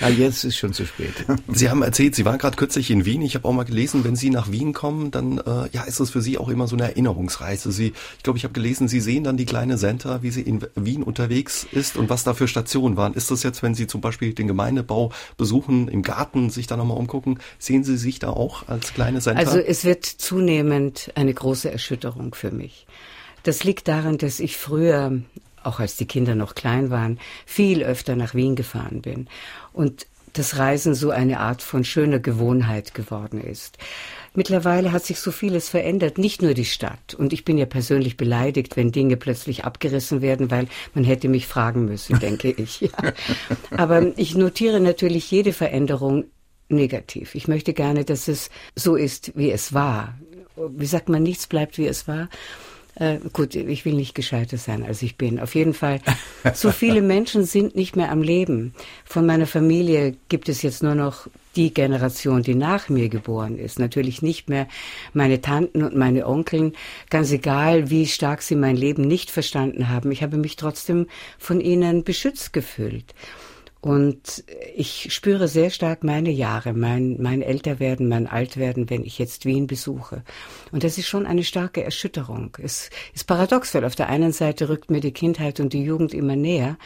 ja, jetzt ist schon zu spät. Sie haben erzählt, Sie waren gerade kürzlich in Wien. Ich habe auch mal gelesen, wenn Sie nach Wien kommen, dann äh, ja, ist das für Sie auch immer so eine Erinnerungsreise. Sie, ich glaube, ich habe gelesen, Sie sehen dann die kleine Senta, wie sie in Wien unterwegs ist und was da für Stationen waren. Ist das jetzt, wenn Sie zum Beispiel den Gemeindebau besuchen, im Garten sich da nochmal umgucken, sehen Sie sich da auch als kleine Center? Also es wird zunehmend eine große Erschütterung für mich. Das liegt daran, dass ich früher, auch als die Kinder noch klein waren, viel öfter nach Wien gefahren bin und das Reisen so eine Art von schöner Gewohnheit geworden ist. Mittlerweile hat sich so vieles verändert, nicht nur die Stadt. Und ich bin ja persönlich beleidigt, wenn Dinge plötzlich abgerissen werden, weil man hätte mich fragen müssen, denke ich. Ja. Aber ich notiere natürlich jede Veränderung negativ. Ich möchte gerne, dass es so ist, wie es war. Wie sagt man, nichts bleibt, wie es war. Äh, gut, ich will nicht gescheiter sein, als ich bin. Auf jeden Fall, so viele Menschen sind nicht mehr am Leben. Von meiner Familie gibt es jetzt nur noch die Generation, die nach mir geboren ist. Natürlich nicht mehr meine Tanten und meine Onkeln. Ganz egal, wie stark sie mein Leben nicht verstanden haben. Ich habe mich trotzdem von ihnen beschützt gefühlt. Und ich spüre sehr stark meine Jahre, mein, mein Älterwerden, mein Altwerden, wenn ich jetzt Wien besuche. Und das ist schon eine starke Erschütterung. Es ist paradox, weil auf der einen Seite rückt mir die Kindheit und die Jugend immer näher.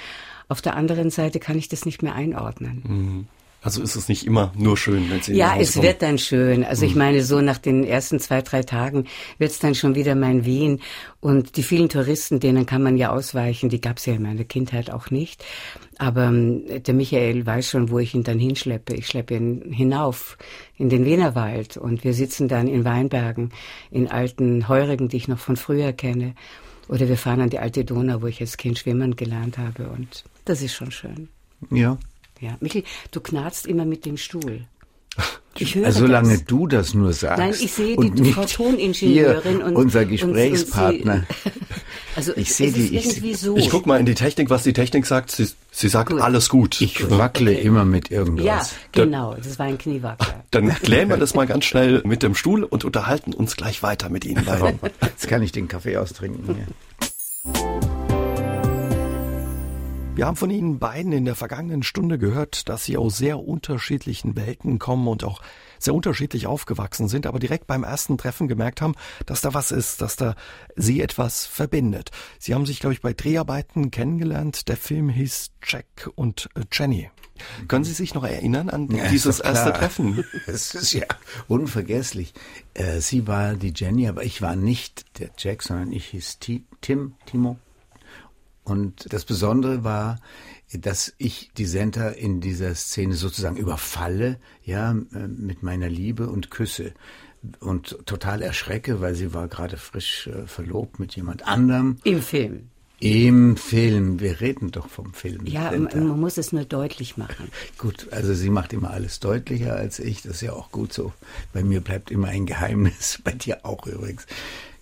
Auf der anderen Seite kann ich das nicht mehr einordnen. Mhm. Also ist es nicht immer nur schön, wenn Sie Ja, es kommen. wird dann schön. Also mhm. ich meine, so nach den ersten zwei, drei Tagen wird es dann schon wieder mein Wien. Und die vielen Touristen, denen kann man ja ausweichen, die gab es ja in meiner Kindheit auch nicht. Aber ähm, der Michael weiß schon, wo ich ihn dann hinschleppe. Ich schleppe ihn hinauf in den Wienerwald und wir sitzen dann in Weinbergen, in alten Heurigen, die ich noch von früher kenne. Oder wir fahren an die alte Donau, wo ich als Kind schwimmen gelernt habe. Und das ist schon schön. Ja, ja, Michel, du knarzt immer mit dem Stuhl. Ich höre also solange das. du das nur sagst. Nein, ich sehe und die Frau Toningenieurin und unser Gesprächspartner. Und, sie, also Ich sehe die- ich- so. Ich guck mal in die Technik, was die Technik sagt. Sie, sie sagt Gut. alles gut. ich wackle immer mit ja, irgendwas. genau, das war ein Kniewackler. Dann klären wir das mal ganz schnell mit dem Stuhl und unterhalten uns gleich weiter mit Ihnen. beiden. Jetzt kann ich den Kaffee austrinken. Hier. Wir haben von Ihnen beiden in der vergangenen Stunde gehört, dass Sie aus sehr unterschiedlichen Welten kommen und auch sehr unterschiedlich aufgewachsen sind, aber direkt beim ersten Treffen gemerkt haben, dass da was ist, dass da Sie etwas verbindet. Sie haben sich, glaube ich, bei Dreharbeiten kennengelernt. Der Film hieß Jack und äh, Jenny. Können Sie sich noch erinnern an Ja, dieses erste. Treffen? Es ist ja unvergesslich. Äh, sie war die Jenny, aber ich war nicht der Jack, sondern ich hieß Ti- Tim, Timo. Und das Besondere war, dass ich die Senta in dieser Szene sozusagen überfalle, ja, äh, mit meiner Liebe und Küsse. Und total erschrecke, weil sie war gerade frisch äh, verlobt mit jemand anderem. Im Film. Im Film. Wir reden doch vom Film. Ja, Senta. man muss es nur deutlich machen. Gut, also sie macht immer alles deutlicher als ich. Das ist ja auch gut so. Bei mir bleibt immer ein Geheimnis, bei dir auch übrigens.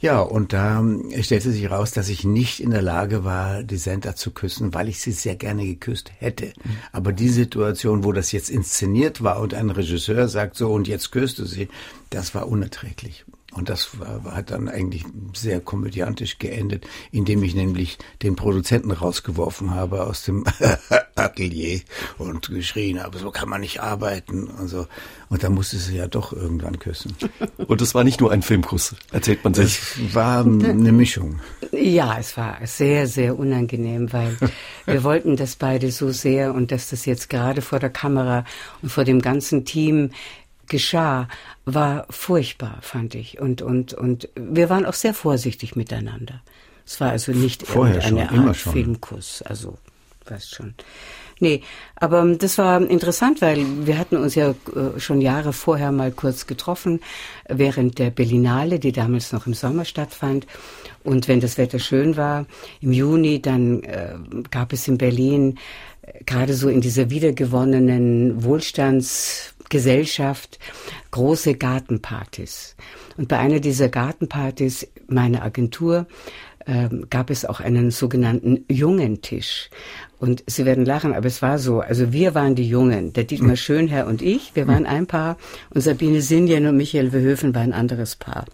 Ja, und da ähm, stellte sich raus, dass ich nicht in der Lage war, die Senta zu küssen, weil ich sie sehr gerne geküsst hätte. Aber die Situation, wo das jetzt inszeniert war und ein Regisseur sagt so, und jetzt küsst du sie, das war unerträglich. Und das war, hat dann eigentlich sehr komödiantisch geendet, indem ich nämlich den Produzenten rausgeworfen habe aus dem Atelier und geschrien habe, so kann man nicht arbeiten und so. Und da musste sie ja doch irgendwann küssen. Und es war nicht nur ein Filmkuss, erzählt man sich. Es war eine Mischung. Ja, es war sehr, sehr unangenehm, weil wir wollten das beide so sehr und dass das jetzt gerade vor der Kamera und vor dem ganzen Team geschah, war furchtbar, fand ich. Und, und, und wir waren auch sehr vorsichtig miteinander. Es war also nicht Vorher irgendeine schon, immer Art schon. Filmkuss, also, weißt schon. Nee, aber ähm, das war interessant, weil wir hatten uns ja äh, schon Jahre vorher mal kurz getroffen, während der Berlinale, die damals noch im Sommer stattfand. Und wenn das Wetter schön war, im Juni, dann äh, gab es in Berlin äh, gerade so in dieser wiedergewonnenen Wohlstandsgesellschaft große Gartenpartys. Und bei einer dieser Gartenpartys, meine Agentur, ähm, gab es auch einen sogenannten Jungentisch. Und Sie werden lachen, aber es war so. Also wir waren die Jungen, der Dietmar Schönherr und ich, wir waren ein Paar und Sabine Sinjen und Michael Verhöfen war ein anderes Paar.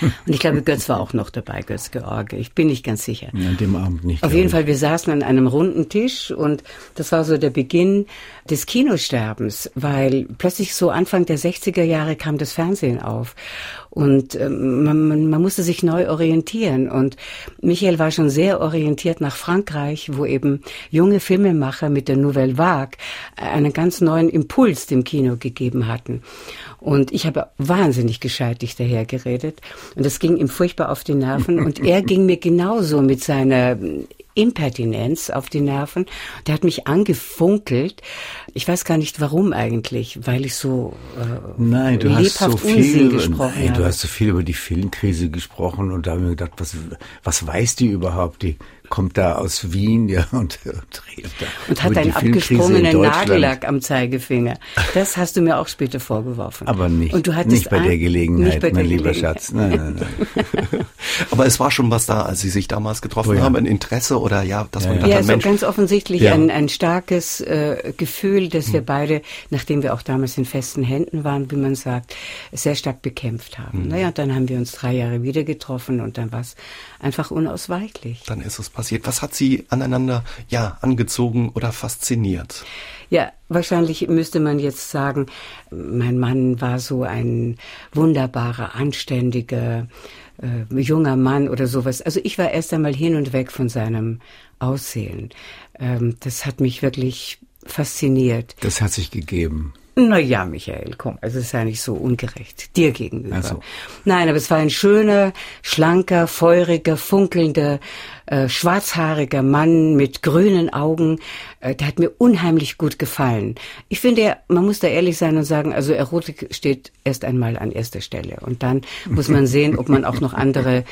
Und ich glaube, Götz war auch noch dabei, Götz George. Ich bin nicht ganz sicher. An dem Abend nicht. Auf jeden ich. Fall, wir saßen an einem runden Tisch und das war so der Beginn des Kinosterbens, weil plötzlich so Anfang der 60er Jahre kam das Fernsehen auf und ähm, man, man, man musste sich neu orientieren und Michael war schon sehr orientiert nach Frankreich, wo eben junge Filmemacher mit der Nouvelle Vague einen ganz neuen Impuls dem Kino gegeben hatten. Und ich habe wahnsinnig gescheitig dahergeredet. Und das ging ihm furchtbar auf die Nerven. Und er ging mir genauso mit seiner Impertinenz auf die Nerven. Der hat mich angefunkelt. Ich weiß gar nicht warum eigentlich, weil ich so äh, Nein, du lebhaft hast so viel, gesprochen nein, habe. du hast so viel über die Filmkrise gesprochen und da haben wir gedacht, was, was weiß die überhaupt? Die kommt da aus Wien, ja, und, und redet da. und hat einen abgesprungenen. Nagellack am Zeigefinger. Das hast du mir auch später vorgeworfen. Aber nicht, und du hattest nicht bei der Gelegenheit, bei mein der lieber Gelegenheit. Schatz. Nein, nein, nein. Aber es war schon was da, als Sie sich damals getroffen Oh ja. haben, ein Interesse oder ja, dass man Ja, gedacht Ja, hat, so Mensch, ganz offensichtlich Ja. ein, ein starkes äh, Gefühl, dass wir beide, nachdem wir auch damals in festen Händen waren, wie man sagt, sehr stark bekämpft haben. Naja, und dann haben wir uns drei Jahre wieder getroffen und dann war es einfach unausweichlich. dann ist es passiert. Was hat Sie aneinander ja angezogen oder fasziniert? Ja, wahrscheinlich müsste man jetzt sagen, mein Mann war so ein wunderbarer, anständiger, äh, junger Mann oder sowas. Also ich war erst einmal hin und weg von seinem Aussehen. Ähm, das hat mich wirklich fasziniert. Das hat sich gegeben. Na ja, Michael, komm, also es ist ja nicht so ungerecht dir gegenüber. Ach so. Nein, aber es war ein schöner, schlanker, feuriger, funkelnder, äh, schwarzhaariger Mann mit grünen Augen. Äh, der hat mir unheimlich gut gefallen. Ich finde, man muss da ehrlich sein und sagen, also Erotik steht erst einmal an erster Stelle. Und dann muss man sehen, ob man auch noch andere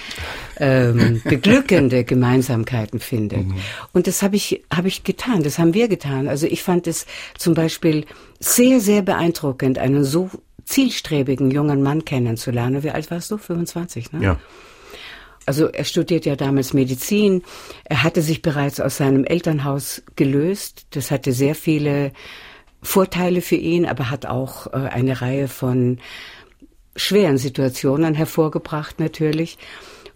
ähm, beglückende Gemeinsamkeiten findet. Und das habe ich, habe ich getan, das haben wir getan. Also ich fand es zum Beispiel sehr, sehr beeindruckend, einen so zielstrebigen jungen Mann kennenzulernen. Wie alt warst du? 25, ne? Ja. Also er studiert ja damals Medizin. Er hatte sich bereits aus seinem Elternhaus gelöst. Das hatte sehr viele Vorteile für ihn, aber hat auch äh, eine Reihe von schweren Situationen hervorgebracht natürlich.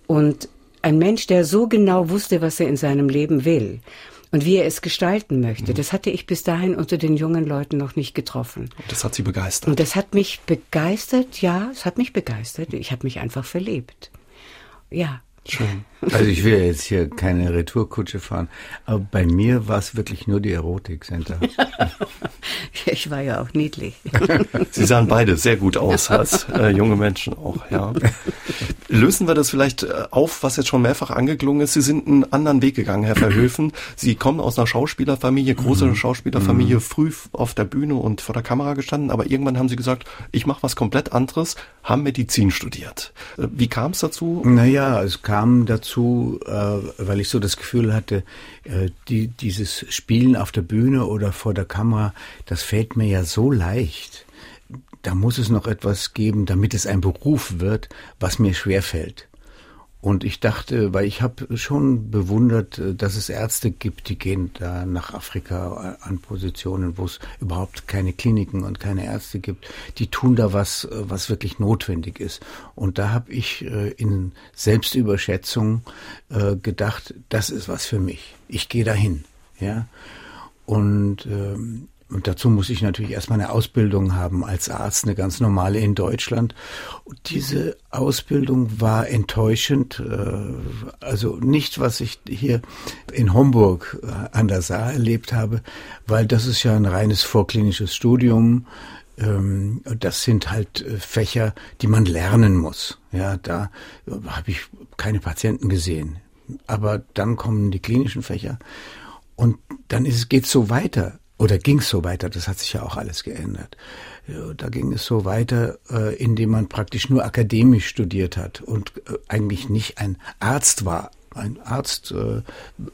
Und ein Mensch, der so genau wusste, was er in seinem Leben will und wie er es gestalten möchte, mhm. das hatte ich bis dahin unter den jungen Leuten noch nicht getroffen. Das hat Sie begeistert. Und das hat mich begeistert, ja, es hat mich begeistert. Ich habe mich einfach verliebt. Ja. Schön. Also ich will jetzt hier keine Retourkutsche fahren, aber bei mir war es wirklich nur die Erotik, Center. ich war ja auch niedlich. Sie sahen beide sehr gut aus als äh, junge Menschen auch, ja. Lösen wir das vielleicht äh, auf, was jetzt schon mehrfach angeklungen ist. Sie sind einen anderen Weg gegangen, Herr Verhöfen. Sie kommen aus einer Schauspielerfamilie, große mhm. Schauspielerfamilie, mhm. früh auf der Bühne und vor der Kamera gestanden, aber irgendwann haben Sie gesagt, ich mache was komplett anderes, haben Medizin studiert. Äh, wie kam es dazu? Naja, es kam dazu, äh, weil ich so das Gefühl hatte, äh, die, dieses Spielen auf der Bühne oder vor der Kamera, das fällt mir ja so leicht. Da muss es noch etwas geben, damit es ein Beruf wird, was mir schwer fällt. Und ich dachte, weil ich habe schon bewundert, äh, dass es Ärzte gibt, die gehen da nach Afrika an Positionen, wo es überhaupt keine Kliniken und keine Ärzte gibt. Die tun da was, äh, was wirklich notwendig ist. Und da habe ich äh, in Selbstüberschätzung gedacht, das ist was für mich. Ich gehe dahin. Ja. Und ähm, und dazu muss ich natürlich erstmal eine Ausbildung haben als Arzt, eine ganz normale in Deutschland. Und diese Ausbildung war enttäuschend. Äh, also nicht, was ich hier in Homburg äh, an der Saar erlebt habe, weil das ist ja ein reines vorklinisches Studium. Ähm, das sind halt äh, Fächer, die man lernen muss. Ja, da habe ich keine Patienten gesehen. Aber dann kommen die klinischen Fächer. Und dann ist, geht's so weiter. Oder ging es so weiter? Das hat sich ja auch alles geändert. Da ging es so weiter, äh, indem man praktisch nur akademisch studiert hat und äh, eigentlich nicht ein Arzt war, ein Arzt äh,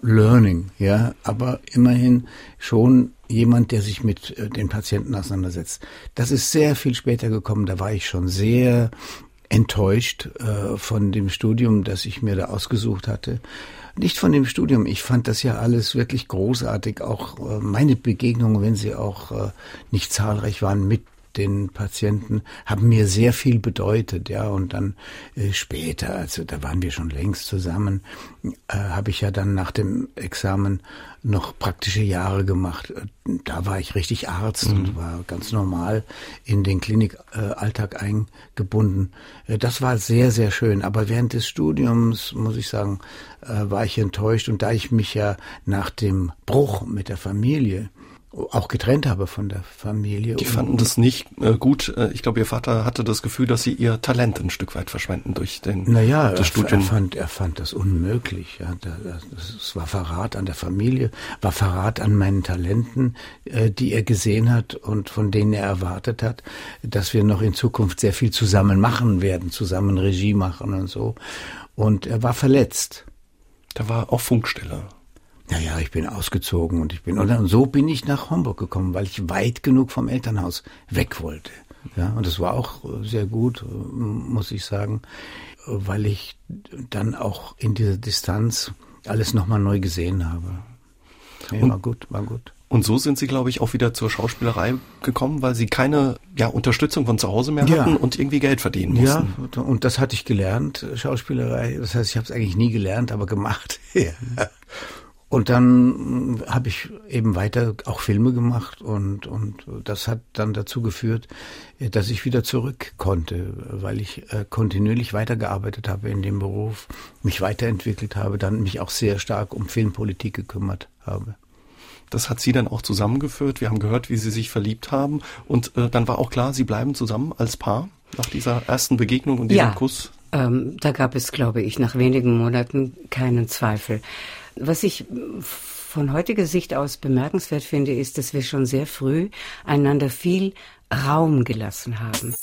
Learning, ja, aber immerhin schon jemand, der sich mit den Patienten auseinandersetzt. Das ist sehr viel später gekommen. Da war ich schon sehr enttäuscht äh, von dem Studium, das ich mir da ausgesucht hatte nicht von dem Studium. Ich fand das ja alles wirklich großartig. Auch äh, meine Begegnungen, wenn sie auch äh, nicht zahlreich waren, mit den Patienten haben mir sehr viel bedeutet, ja. Und dann äh, später, also da waren wir schon längst zusammen, äh, habe ich ja dann nach dem Examen noch praktische Jahre gemacht. Da war ich richtig Arzt mhm. und war ganz normal in den Klinikalltag äh, eingebunden. Äh, das war sehr, sehr schön. Aber während des Studiums, muss ich sagen, äh, war ich enttäuscht. Und da ich mich ja nach dem Bruch mit der Familie auch getrennt habe von der Familie. Die fanden das nicht äh, gut. Äh, ich glaube, ihr Vater hatte das Gefühl, dass sie ihr Talent ein Stück weit verschwenden durch den naja, das er, Studium. Er fand, er fand das unmöglich. Ja, das war Verrat an der Familie, war Verrat an meinen Talenten, äh, die er gesehen hat und von denen er erwartet hat, dass wir noch in Zukunft sehr viel zusammen machen werden, zusammen Regie machen und so. Und er war verletzt. Da war auch Funkstelle. Ja, ja, ich bin ausgezogen und ich bin, und so bin ich nach Homburg gekommen, weil ich weit genug vom Elternhaus weg wollte. Ja, und das war auch sehr gut, muss ich sagen, weil ich dann auch in dieser Distanz alles nochmal neu gesehen habe. Ja, und, war gut, war gut. Und so sind Sie, glaube ich, auch wieder zur Schauspielerei gekommen, weil Sie keine ja, Unterstützung von zu Hause mehr hatten ja. und irgendwie Geld verdienen mussten. Ja, und das hatte ich gelernt, Schauspielerei. Das heißt, ich habe es eigentlich nie gelernt, aber gemacht. ja. Und dann habe ich eben weiter auch Filme gemacht und, und das hat dann dazu geführt, dass ich wieder zurück konnte, weil ich äh, kontinuierlich weitergearbeitet habe in dem Beruf, mich weiterentwickelt habe, dann mich auch sehr stark um Filmpolitik gekümmert habe. Das hat Sie dann auch zusammengeführt. Wir haben gehört, wie Sie sich verliebt haben. Und äh, dann war auch klar, Sie bleiben zusammen als Paar nach dieser ersten Begegnung und diesem ja, Kuss. Ähm, da gab es, glaube ich, nach wenigen Monaten keinen Zweifel. Was ich von heutiger Sicht aus bemerkenswert finde, ist, dass wir schon sehr früh einander viel Raum gelassen haben.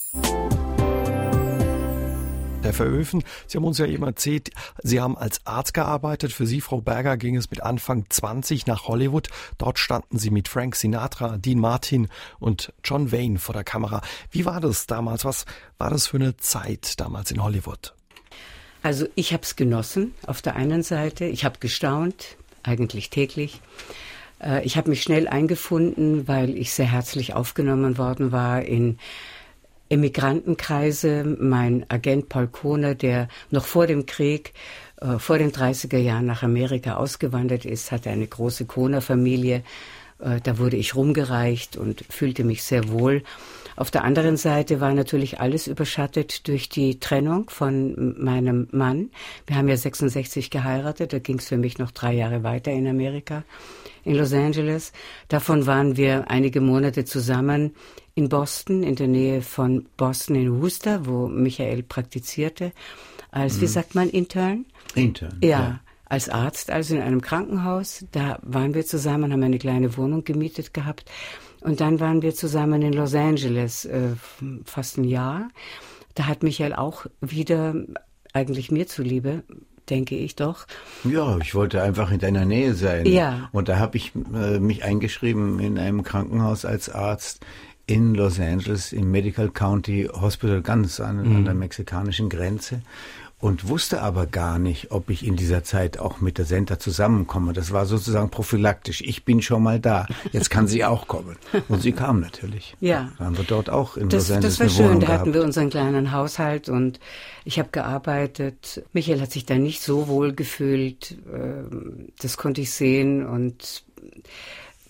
der Verhöfen. Sie haben uns ja eben erzählt, Sie haben als Arzt gearbeitet. Für Sie, Frau Berger, ging es mit Anfang 20 nach Hollywood. Dort standen Sie mit Frank Sinatra, Dean Martin und John Wayne vor der Kamera. Wie war das damals? Was war das für eine Zeit damals in Hollywood? Also ich habe es genossen auf der einen Seite. Ich habe gestaunt, eigentlich täglich. Äh, ich habe mich schnell eingefunden, weil ich sehr herzlich aufgenommen worden war in Immigrantenkreise. Mein Agent Paul Kohner, der noch vor dem Krieg, äh, vor den 30er Jahren nach Amerika ausgewandert ist, hatte eine große Kohner-Familie. Äh, da wurde ich rumgereicht und fühlte mich sehr wohl. Auf der anderen Seite war natürlich alles überschattet durch die Trennung von meinem Mann. Wir haben ja 66 geheiratet, da ging es für mich noch drei Jahre weiter in Amerika, in Los Angeles. Davon waren wir einige Monate zusammen in Boston, in der Nähe von Boston in Worcester, wo Michael praktizierte, als, mhm. wie sagt man, Intern? Intern. ja. ja als Arzt, also in einem Krankenhaus. Da waren wir zusammen, haben eine kleine Wohnung gemietet gehabt. Und dann waren wir zusammen in Los Angeles, äh, fast ein Jahr. Da hat Michael auch wieder, eigentlich mir zuliebe, denke ich doch. Ja, ich wollte einfach in deiner Nähe sein. Ja. Und da habe ich äh, mich eingeschrieben in einem Krankenhaus als Arzt in Los Angeles im Medical County Hospital ganz an, mhm. an der mexikanischen Grenze und wusste aber gar nicht, ob ich in dieser Zeit auch mit der Senta zusammenkomme. Das war sozusagen prophylaktisch. Ich bin schon mal da. Jetzt kann sie auch kommen. Und sie kam natürlich. Ja. Da haben wir dort auch in das, Los Das war schön. Wohnung da gehabt. hatten wir unseren kleinen Haushalt und ich habe gearbeitet. Michael hat sich da nicht so wohl gefühlt. Ähm, das konnte ich sehen und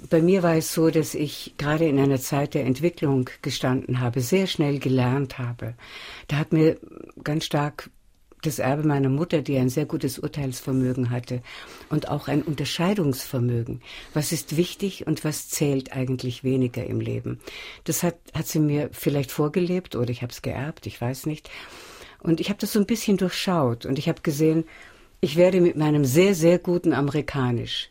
bei mir war es so, dass ich gerade in einer Zeit der Entwicklung gestanden habe, sehr schnell gelernt habe. Da hat mir ganz stark das Erbe meiner Mutter, die ein sehr gutes Urteilsvermögen hatte und auch ein Unterscheidungsvermögen. Was ist wichtig und was zählt eigentlich weniger im Leben? Das hat, hat sie mir vielleicht vorgelebt oder ich habe es geerbt, ich weiß nicht. Und ich habe das so ein bisschen durchschaut und ich habe gesehen, ich werde mit meinem sehr, sehr guten Amerikanisch,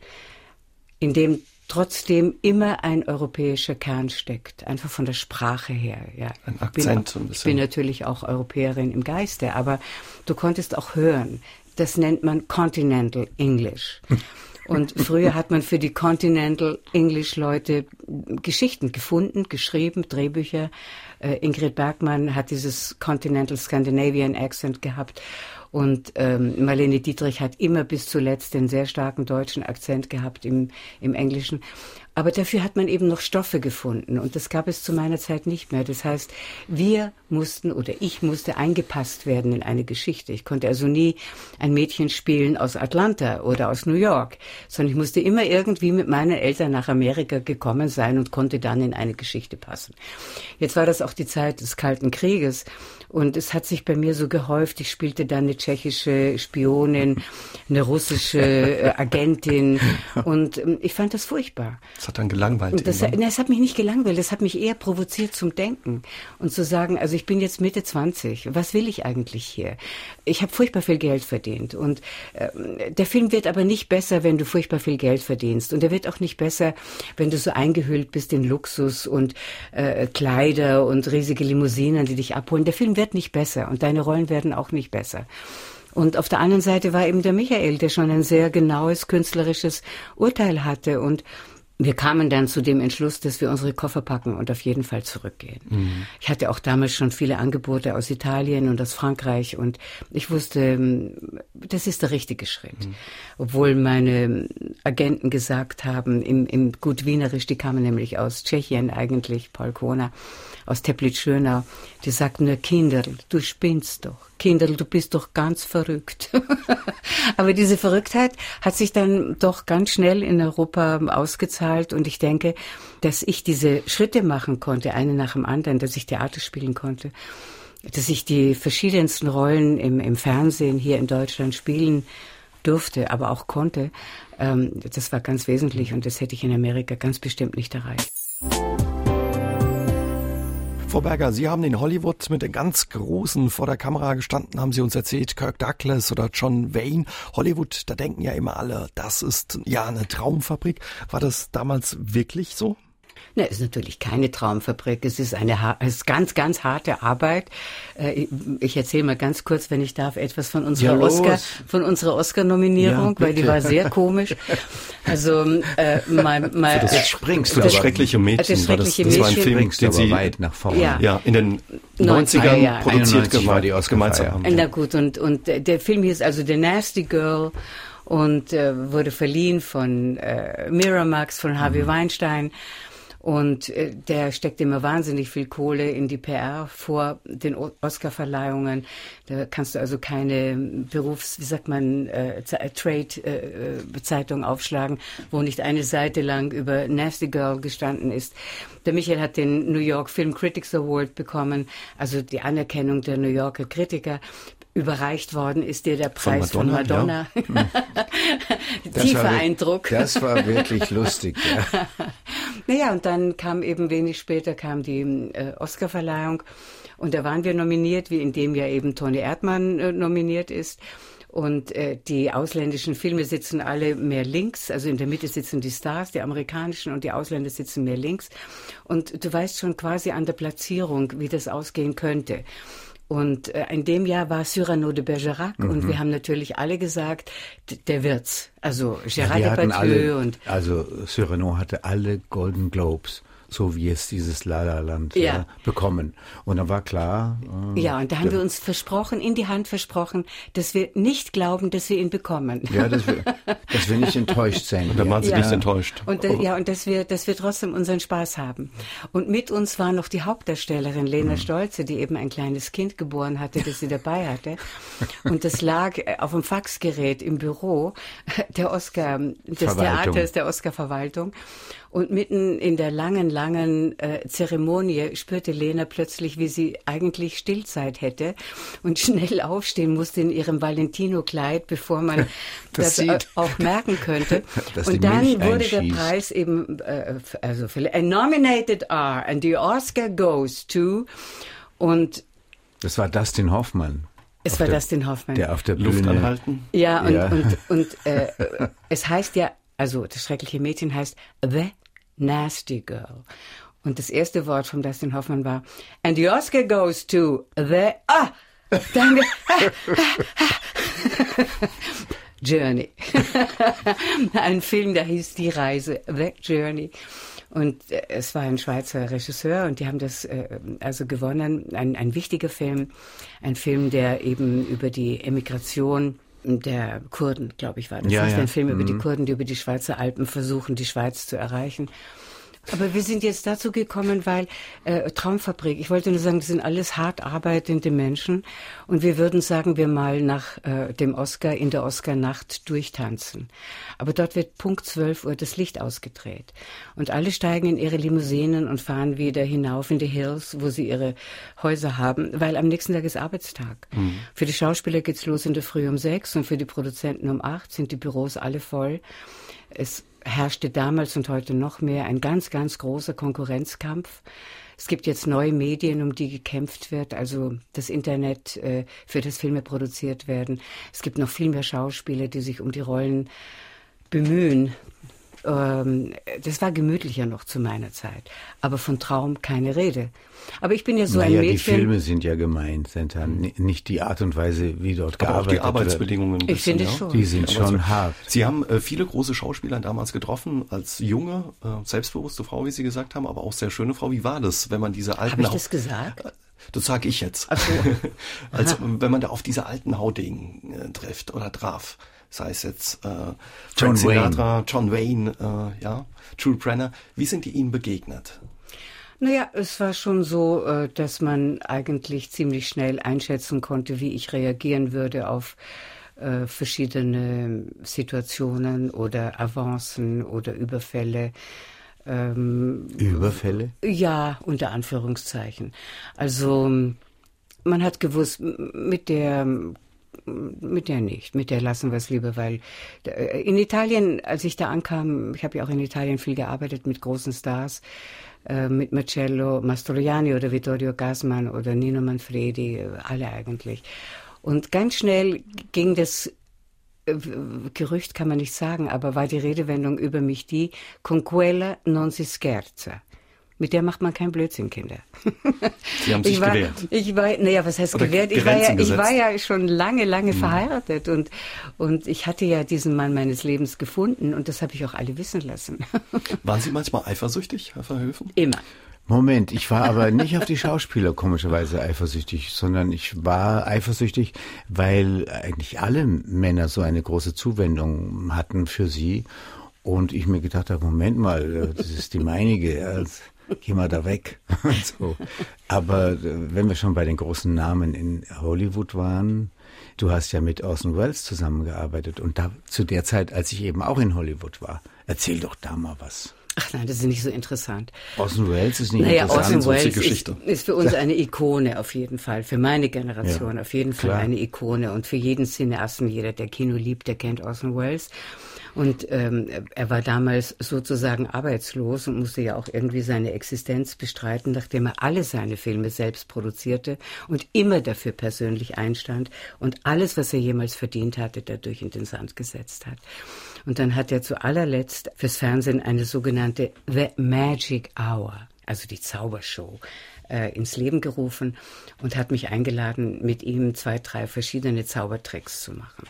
in dem trotzdem immer ein europäischer Kern steckt, einfach von der Sprache her. Ja. Ein Akzent. Bin, ich bin natürlich auch Europäerin im Geiste, aber du konntest auch hören. Das nennt man Continental English. Und früher hat man für die Continental English Leute Geschichten gefunden, geschrieben, Drehbücher. Äh, Ingrid Bergmann hat dieses Continental Scandinavian Accent gehabt. Und ähm, Marlene Dietrich hat immer bis zuletzt den sehr starken deutschen Akzent gehabt im, im Englischen. Aber dafür hat man eben noch Stoffe gefunden und das gab es zu meiner Zeit nicht mehr. Das heißt, wir mussten oder ich musste eingepasst werden in eine Geschichte. Ich konnte also nie ein Mädchen spielen aus Atlanta oder aus New York, sondern ich musste immer irgendwie mit meinen Eltern nach Amerika gekommen sein und konnte dann in eine Geschichte passen. Jetzt war das auch die Zeit des Kalten Krieges und es hat sich bei mir so gehäuft. Ich spielte dann eine tschechische Spionin, eine russische äh, Agentin und ähm, ich fand das furchtbar. Das hat dann gelangweilt. Das, das hat mich nicht gelangweilt, das hat mich eher provoziert zum Denken und zu sagen, also ich bin jetzt Mitte 20, was will ich eigentlich hier? Ich habe furchtbar viel Geld verdient und äh, der Film wird aber nicht besser, wenn du furchtbar viel Geld verdienst und er wird auch nicht besser, wenn du so eingehüllt bist in Luxus und äh, Kleider und riesige Limousinen, die dich abholen. Der Film wird nicht besser und deine Rollen werden auch nicht besser. Und auf der anderen Seite war eben der Michael, der schon ein sehr genaues künstlerisches Urteil hatte und wir kamen dann zu dem Entschluss, dass wir unsere Koffer packen und auf jeden Fall zurückgehen. Mhm. Ich hatte auch damals schon viele Angebote aus Italien und aus Frankreich und ich wusste, ähm, das ist der richtige Schritt. Mhm. Obwohl meine Agenten gesagt haben, im, im gut Wienerisch, die kamen nämlich aus Tschechien eigentlich, Paul Kona, aus Teplitz-Schönau, die sagten nur, Kinderl, du spinnst doch. Kinderl, du bist doch ganz verrückt. Aber diese Verrücktheit hat sich dann doch ganz schnell in Europa ausgezahlt und ich denke, dass ich diese Schritte machen konnte, eine nach dem anderen, dass ich Theater spielen konnte, dass ich die verschiedensten Rollen im, im Fernsehen hier in Deutschland spielen durfte, aber auch konnte, ähm, das war ganz wesentlich und das hätte ich in Amerika ganz bestimmt nicht erreicht. Frau Berger, Sie haben in Hollywood mit den ganz Großen vor der Kamera gestanden, haben Sie uns erzählt, Kirk Douglas oder John Wayne. Hollywood, da denken ja immer alle, das ist ja eine Traumfabrik. War das damals wirklich so? Na, ist natürlich keine Traumfabrik. Es ist eine es ist ganz, ganz harte Arbeit. Äh, ich erzähle mal ganz kurz, wenn ich darf, etwas von unserer ja, Oscar, von unserer Oscar-Nominierung, ja, weil die war sehr komisch. Also äh, mein, mein, das springst du das schreckliche Mädchen. Das schreckliche das, das war ein Film, den sie weit nach vorne. Ja, ja in den 90ern ja, produziert war die Oscar haben. Na gut, und und der Film hieß also The Nasty Girl und äh, wurde verliehen von äh, Miramax, von Harvey mhm. Weinstein. Und äh, der steckt immer wahnsinnig viel Kohle in die PR vor den Oscar-Verleihungen. Da kannst du also keine Berufs-, wie sagt man, äh, Trade-Zeitung äh, aufschlagen, wo nicht eine Seite lang über Nasty Girl gestanden ist. Der Michael hat den New York Film Critics Award bekommen, also die Anerkennung der New Yorker Kritiker überreicht worden ist dir der Preis von Madonna. Von Madonna. Ja. Tiefer war, Eindruck. Das war wirklich lustig. Ja. naja, und dann kam eben wenig später kam die äh, Oscarverleihung und da waren wir nominiert, wie in dem ja eben Toni Erdmann äh, nominiert ist. Und äh, die ausländischen Filme sitzen alle mehr links, also in der Mitte sitzen die Stars, die amerikanischen und die Ausländer sitzen mehr links. Und du weißt schon quasi an der Platzierung, wie das ausgehen könnte. Und äh, in dem Jahr war Cyrano de Bergerac mhm. und wir haben natürlich alle gesagt, der wird's. Also Gérard ja, Depardieu und also Cyrano hatte alle Golden Globes so wie es dieses Lala-Land ja. äh, bekommen. Und dann war klar. Äh, ja, und da haben wir uns versprochen, in die Hand versprochen, dass wir nicht glauben, dass wir ihn bekommen. Ja, dass wir, dass wir nicht enttäuscht sein. Und da waren Sie ja. nicht enttäuscht. Und äh, ja, und dass wir, dass wir trotzdem unseren Spaß haben. Und mit uns war noch die Hauptdarstellerin Lena mhm. Stolze, die eben ein kleines Kind geboren hatte, das sie dabei hatte. Und das lag äh, auf dem Faxgerät im Büro der Oscar, des Theaters, der Oscar-Verwaltung. Und mitten in der langen, langen äh, Zeremonie spürte Lena plötzlich, wie sie eigentlich Stillzeit hätte und schnell aufstehen musste in ihrem Valentino-Kleid, bevor man das, das auch merken könnte. und dann wurde der Preis eben, äh, also für, nominated are and the Oscar goes to und das war Dustin Hoffmann. Es war der, Dustin Hoffmann. Der auf der Bühne. Luft anhalten. Ja, und, ja. und, und äh, es heißt ja also das schreckliche Mädchen heißt The Nasty Girl. Und das erste Wort von Dustin Hoffmann war, and the Oscar goes to the, ah, danke, Journey. ein Film, der hieß Die Reise, The Journey. Und äh, es war ein Schweizer Regisseur und die haben das äh, also gewonnen. Ein, ein wichtiger Film, ein Film, der eben über die Emigration der Kurden, glaube ich, war das. Ja, ja. ein Film mhm. über die mhm. Kurden, die über die Schweizer Alpen versuchen, die Schweiz zu erreichen. Aber wir sind jetzt dazu gekommen, weil äh, Traumfabrik, ich wollte nur sagen, das sind alles hart arbeitende Menschen und wir würden, sagen wir mal, nach äh, dem Oscar in der Oscar-Nacht durchtanzen. Aber dort wird Punkt 12 Uhr das Licht ausgedreht und alle steigen in ihre Limousinen und fahren wieder hinauf in die Hills, wo sie ihre Häuser haben, weil am nächsten Tag ist Arbeitstag. Mhm. Für die Schauspieler geht's los in der Früh um sechs und für die Produzenten um acht sind die Büros alle voll. Es herrschte damals und heute noch mehr ein ganz, ganz großer Konkurrenzkampf. Es gibt jetzt neue Medien, um die gekämpft wird, also das Internet, äh, für das Filme produziert werden. Es gibt noch viel mehr Schauspieler, die sich um die Rollen bemühen. Ähm, das war gemütlicher noch zu meiner Zeit. Aber von Traum keine Rede. Aber ich bin ja so naja, ein Mädchen. Die Filme sind ja gemeint, sind dann nicht die Art und Weise, wie dort Aber gearbeitet auch die Arbeitsbedingungen. Bisschen, ich finde ja? schon. Die sind schon hart. Sie haben äh, viele große Schauspieler damals getroffen, als junge, äh, selbstbewusste Frau, wie Sie gesagt haben, aber auch sehr schöne Frau. Wie war das, wenn man diese alten... Habe ich das gesagt? Äh, das sage ich jetzt. Ach so. also wenn man da auf diese alten Haudegen äh, trifft oder traf sei es jetzt äh, John Sinatra, Wayne. John Wayne, äh, ja, Jules Brenner. Wie sind die Ihnen begegnet? Naja, es war schon so, äh, dass man eigentlich ziemlich schnell einschätzen konnte, wie ich reagieren würde auf äh, verschiedene Situationen oder Avancen oder Überfälle. Ähm, Überfälle? Ja, unter Anführungszeichen. Also man hat gewusst, mit der mit der nicht, mit der lassen wir es lieber, weil äh, in Italien, als ich da ankam, ich habe ja auch in Italien viel gearbeitet mit großen Stars, äh, mit Marcello Mastroianni oder Vittorio Gassman oder Nino Manfredi, alle eigentlich. Und ganz schnell ging das äh, Gerücht kann man nicht sagen, aber war die Redewendung über mich die, con quella non si scherza. Mit der macht man kein Blödsinn, Kinder. Sie haben sich ich war, gewehrt. Ich war, naja, was heißt Oder gewehrt? Ich war, ja, ich war ja schon lange, lange Mhm. verheiratet und, und ich hatte ja diesen Mann meines Lebens gefunden und das habe ich auch alle wissen lassen. Waren Sie manchmal eifersüchtig, Herr Verhöfen? Immer. Moment, ich war aber nicht auf die Schauspieler komischerweise eifersüchtig, sondern ich war eifersüchtig, weil eigentlich alle Männer so eine große Zuwendung hatten für sie und ich mir gedacht habe, Moment mal, das ist die meinige, also, geh mal da weg. Und so. Aber äh, wenn wir schon bei den großen Namen in Hollywood waren, du hast ja mit Orson Welles zusammengearbeitet und da zu der Zeit, als ich eben auch in Hollywood war, erzähl doch da mal was. Ach nein, das ist nicht so interessant. Orson Welles ist nicht Naja, interessant. Orson Welles ist, Geschichte. ist für uns eine Ikone auf jeden Fall, für meine Generation Ja, auf jeden Fall klar. eine Ikone und für jeden Cineasten, jeder, der Kino liebt, der kennt Orson Welles. Und ähm, er war damals sozusagen arbeitslos und musste ja auch irgendwie seine Existenz bestreiten, nachdem er alle seine Filme selbst produzierte und immer dafür persönlich einstand und alles, was er jemals verdient hatte, dadurch in den Sand gesetzt hat. Und dann hat er zu allerletzt fürs Fernsehen eine sogenannte The Magic Hour, also die Zaubershow, äh, ins Leben gerufen und hat mich eingeladen, mit ihm zwei, drei verschiedene Zaubertricks zu machen.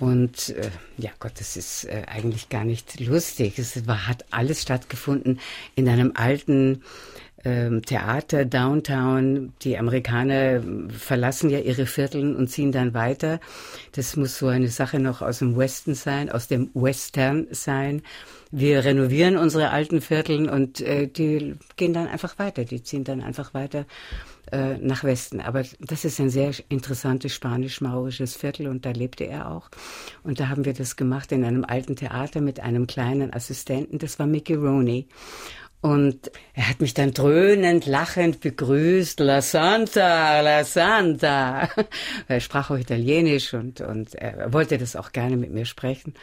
Und äh, ja Gott, das ist äh, eigentlich gar nicht lustig. Es war, hat alles stattgefunden in einem alten ähm, Theater Downtown. Die Amerikaner ähm, verlassen ja ihre Vierteln und ziehen dann weiter. Das muss so eine Sache noch aus dem Westen sein, aus dem Western sein. Wir renovieren unsere alten Vierteln und äh, die gehen dann einfach weiter. Die ziehen dann einfach weiter äh, nach Westen. Aber das ist ein sehr interessantes spanisch-maurisches Viertel und da lebte er auch. Und da haben wir das gemacht in einem alten Theater mit einem kleinen Assistenten. Das war Mickey Rooney. Und er hat mich dann dröhnend, lachend begrüßt. La Santa, La Santa. Er sprach auch Italienisch und, und er wollte das auch gerne mit mir sprechen.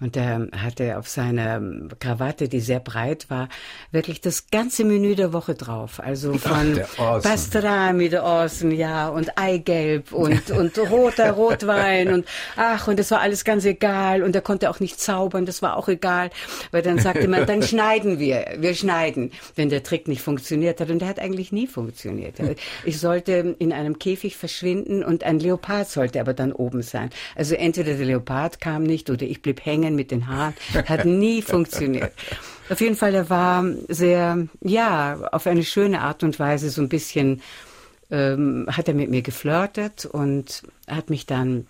Und er hatte auf seiner Krawatte, die sehr breit war, wirklich das ganze Menü der Woche drauf. Also von der Orson. Pastrami der Orson, ja, und Eigelb und, und roter Rotwein und ach, und das war alles ganz egal. Und er konnte auch nicht zaubern, das war auch egal. Weil dann sagte man, dann schneiden wir, wir schneiden, wenn der Trick nicht funktioniert hat. Und der hat eigentlich nie funktioniert. Ich sollte in einem Käfig verschwinden und ein Leopard sollte aber dann oben sein. Also entweder der Leopard kam nicht oder ich blieb hängen mit den Haaren. Hat nie funktioniert. Auf jeden Fall, er war sehr, ja, auf eine schöne Art und Weise so ein bisschen, ähm, hat er mit mir geflirtet und hat mich dann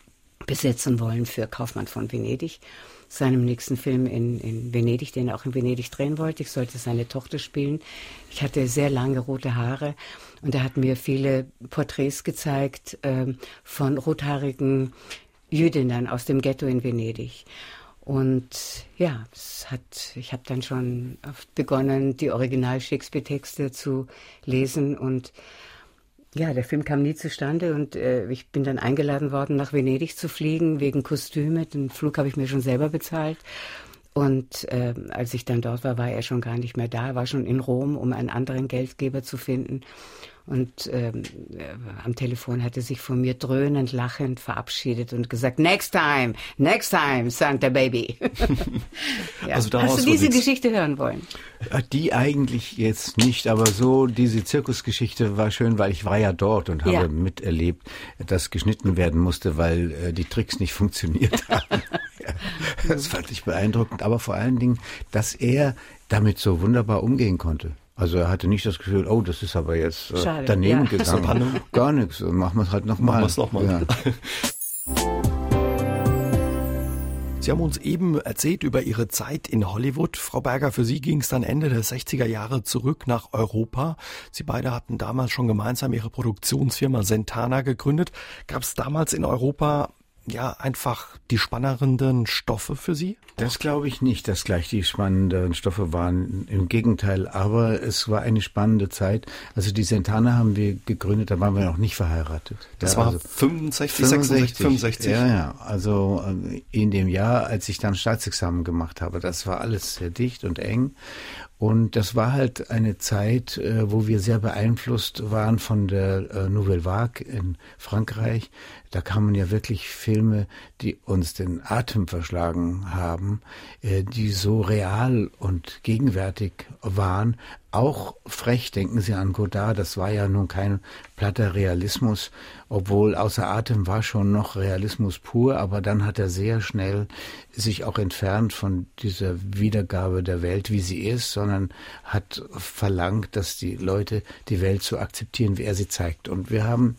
besetzen wollen für Kaufmann von Venedig, seinem nächsten Film in, in Venedig, den er auch in Venedig drehen wollte. Ich sollte seine Tochter spielen. Ich hatte sehr lange rote Haare und er hat mir viele Porträts gezeigt ähm, von rothaarigen Jüdinnen aus dem Ghetto in Venedig. Und ja, es hat, ich habe dann schon oft begonnen, die Original-Shakespeare-Texte zu lesen und ja, der Film kam nie zustande und äh, ich bin dann eingeladen worden, nach Venedig zu fliegen wegen Kostüme. Den Flug habe ich mir schon selber bezahlt. Und äh, als ich dann dort war, war er schon gar nicht mehr da, war schon in Rom, um einen anderen Geldgeber zu finden. Und ähm, äh, am Telefon hat er sich von mir dröhnend, lachend verabschiedet und gesagt, next time, next time, Santa Baby. ja. Also daraus Hast du diese Geschichte hören wollen? Äh, Die eigentlich jetzt nicht, aber so diese Zirkusgeschichte war schön, weil ich war ja dort und habe Ja. miterlebt, dass geschnitten werden musste, weil äh, die Tricks nicht funktioniert haben. das fand ich beeindruckend, aber vor allen Dingen, dass er damit so wunderbar umgehen konnte. Also er hatte nicht das Gefühl, oh, das ist aber jetzt äh, Schade, daneben ja. Gegangen. Gar nichts, machen wir es halt nochmal. Machen wir es nochmal. Ja. Sie haben uns eben erzählt über Ihre Zeit in Hollywood. Frau Berger, für Sie ging es dann Ende der 60er Jahre zurück nach Europa. Sie beide hatten damals schon gemeinsam Ihre Produktionsfirma Sentana gegründet. Gab es damals in Europa ja einfach die spannenden Stoffe für Sie? Das glaube ich nicht, dass gleich die spannenderen Stoffe waren. Im Gegenteil, aber es war eine spannende Zeit. Also die Sentana haben wir gegründet, da waren wir noch nicht verheiratet. Das Ja, war also 65, 66, 65. Ja, ja. Also äh, in dem Jahr, als ich dann Staatsexamen gemacht habe, das war alles sehr dicht und eng. Und das war halt eine Zeit, äh, wo wir sehr beeinflusst waren von der äh, Nouvelle Vague in Frankreich. Da kamen ja wirklich Filme, die uns den Atem verschlagen haben, äh, die so real und gegenwärtig waren, auch frech, denken Sie an Godard, das war ja nun kein platter Realismus, obwohl außer Atem war schon noch Realismus pur, aber dann hat er sehr schnell sich auch entfernt von dieser Wiedergabe der Welt, wie sie ist, sondern hat verlangt, dass die Leute die Welt so akzeptieren, wie er sie zeigt. Und wir haben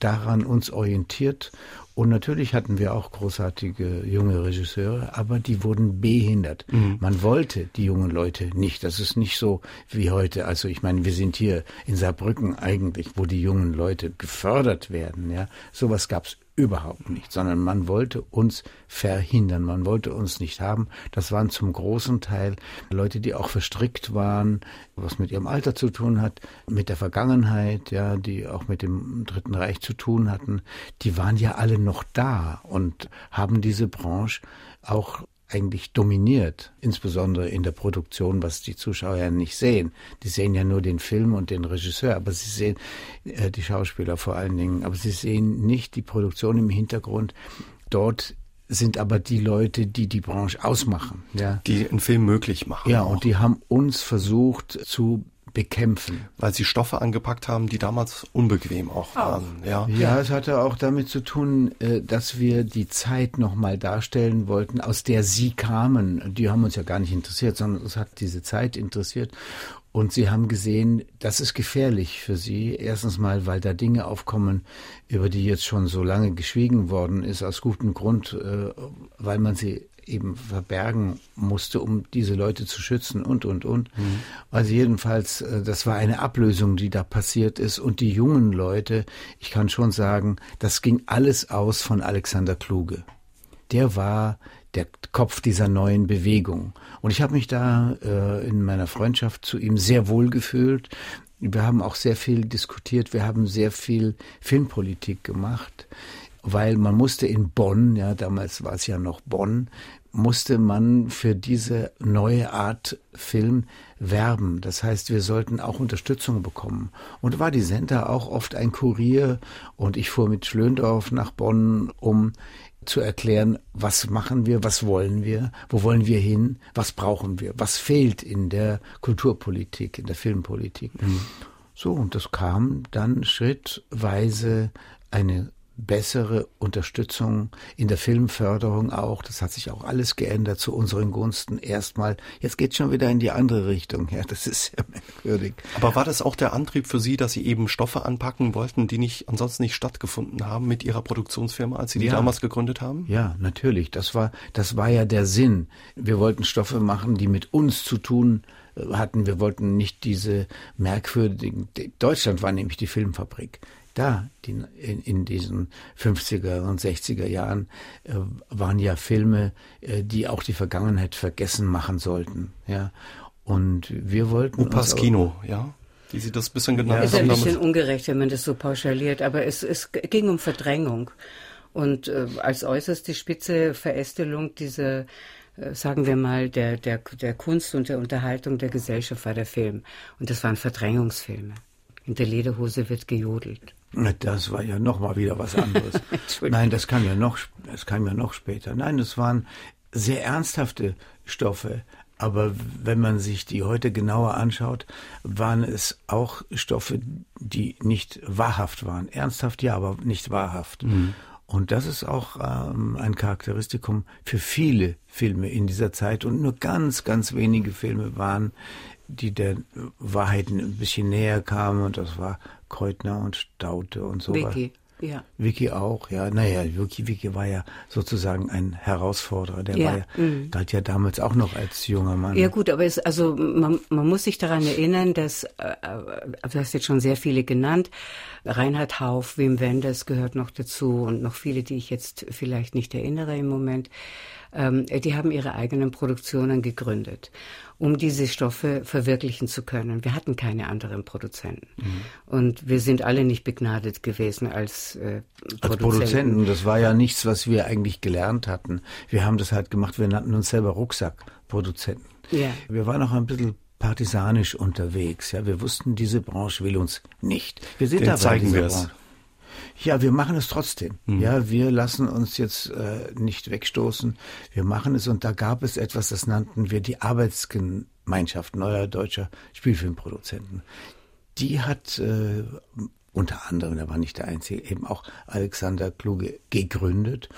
daran uns orientiert und natürlich hatten wir auch großartige junge Regisseure, aber die wurden behindert. Mhm. Man wollte die jungen Leute nicht. Das ist nicht so wie heute. Also ich meine, wir sind hier in Saarbrücken eigentlich, wo die jungen Leute gefördert werden. Ja, sowas gab's Überhaupt nicht, sondern man wollte uns verhindern, man wollte uns nicht haben. Das waren zum großen Teil Leute, die auch verstrickt waren, was mit ihrem Alter zu tun hat, mit der Vergangenheit, ja, die auch mit dem Dritten Reich zu tun hatten. Die waren ja alle noch da und haben diese Branche auch eigentlich dominiert, insbesondere in der Produktion, was die Zuschauer ja nicht sehen. Die sehen ja nur den Film und den Regisseur, aber sie sehen äh, die Schauspieler vor allen Dingen, aber sie sehen nicht die Produktion im Hintergrund. Dort sind aber die Leute, die die Branche ausmachen, ja. Die einen Film möglich machen. Ja, auch. und die haben uns versucht zu bekämpfen. Weil sie Stoffe angepackt haben, die damals unbequem auch waren. Auch. Ja. ja, es hatte auch damit zu tun, äh, dass wir die Zeit nochmal darstellen wollten, aus der sie kamen. Die haben uns ja gar nicht interessiert, sondern es hat diese Zeit interessiert. Und sie haben gesehen, das ist gefährlich für sie. Erstens mal, weil da Dinge aufkommen, über die jetzt schon so lange geschwiegen worden ist, aus gutem Grund, äh, weil man sie eben verbergen musste, um diese Leute zu schützen und, und, und. Mhm. Also jedenfalls, äh, das war eine Ablösung, die da passiert ist. Und die jungen Leute, ich kann schon sagen, das ging alles aus von Alexander Kluge. Der war der Kopf dieser neuen Bewegung. Und ich habe mich da äh, in meiner Freundschaft zu ihm sehr wohl gefühlt. Wir haben auch sehr viel diskutiert, wir haben sehr viel Filmpolitik gemacht weil man musste in Bonn, ja, damals war es ja noch Bonn, musste man für diese neue Art Film werben. Das heißt, wir sollten auch Unterstützung bekommen. Und war die Sender auch oft ein Kurier und ich fuhr mit Schlöndorf nach Bonn, um zu erklären, was machen wir, was wollen wir, wo wollen wir hin, was brauchen wir, was fehlt in der Kulturpolitik, in der Filmpolitik. Mhm. So, und das kam dann schrittweise eine bessere Unterstützung in der Filmförderung auch. Das hat sich auch alles geändert zu unseren Gunsten. Erstmal, jetzt geht schon wieder in die andere Richtung. Ja, das ist sehr merkwürdig. Aber war das auch der Antrieb für Sie, dass Sie eben Stoffe anpacken wollten, die nicht ansonsten nicht stattgefunden haben mit Ihrer Produktionsfirma, als Sie die ja. damals gegründet haben? Ja, natürlich. Das war, das war ja der Sinn. Wir wollten Stoffe machen, die mit uns zu tun äh, hatten. Wir wollten nicht diese merkwürdigen, Deutschland war nämlich die Filmfabrik da, die, in, in, diesen 50er und 60er Jahren, äh, waren ja Filme, äh, die auch die Vergangenheit vergessen machen sollten. Ja. Und wir wollten. Opas Kino, ja? Wie Sie das ein bisschen genannt ja, haben. Ist ein bisschen ungerecht, wenn man das so pauschaliert, aber es, es ging um Verdrängung. Und äh, als äußerste Spitze Verästelung dieser äh, sagen wir mal, der, der, der Kunst und der Unterhaltung der Gesellschaft war der Film. Und das waren Verdrängungsfilme. In der Lederhose wird gejodelt. Das war ja noch mal wieder was anderes. Nein, das kam ja noch, das kam ja noch später. Nein, das waren sehr ernsthafte Stoffe. Aber wenn man sich die heute genauer anschaut, waren es auch Stoffe, die nicht wahrhaft waren. Ernsthaft ja, aber nicht wahrhaft. Mhm. Und das ist auch ähm, ein Charakteristikum für viele Filme in dieser Zeit. Und nur ganz, ganz wenige Filme waren, die der Wahrheit ein bisschen näher kamen. Und das war Kreutner und Staute und so. Vicky, ja. Vicky auch, ja. Naja, Vicky, Vicky war ja sozusagen ein Herausforderer. Der ja. war ja, mhm. galt ja damals auch noch als junger Mann. Ja gut, aber es, also man, man muss sich daran erinnern, dass, äh, äh, du hast jetzt schon sehr viele genannt, Reinhard Hauf, Wim Wenders gehört noch dazu und noch viele, die ich jetzt vielleicht nicht erinnere im Moment. Ähm, die haben ihre eigenen Produktionen gegründet um diese Stoffe verwirklichen zu können. Wir hatten keine anderen Produzenten. Mhm. Und wir sind alle nicht begnadet gewesen als äh, Produzenten. Als Produzenten, das war ja nichts, was wir eigentlich gelernt hatten. Wir haben das halt gemacht, wir nannten uns selber Rucksackproduzenten. Ja. Wir waren auch ein bisschen partisanisch unterwegs. Ja, wir wussten, diese Branche will uns nicht. Wir sind Den da zeigen wir es. Ja, wir machen es trotzdem. Mhm. Ja, wir lassen uns jetzt äh, nicht wegstoßen. Wir machen es und da gab es etwas, das nannten wir die Arbeitsgemeinschaft neuer deutscher Spielfilmproduzenten. Die hat äh, unter anderem, da war nicht der einzige, eben auch Alexander Kluge gegründet.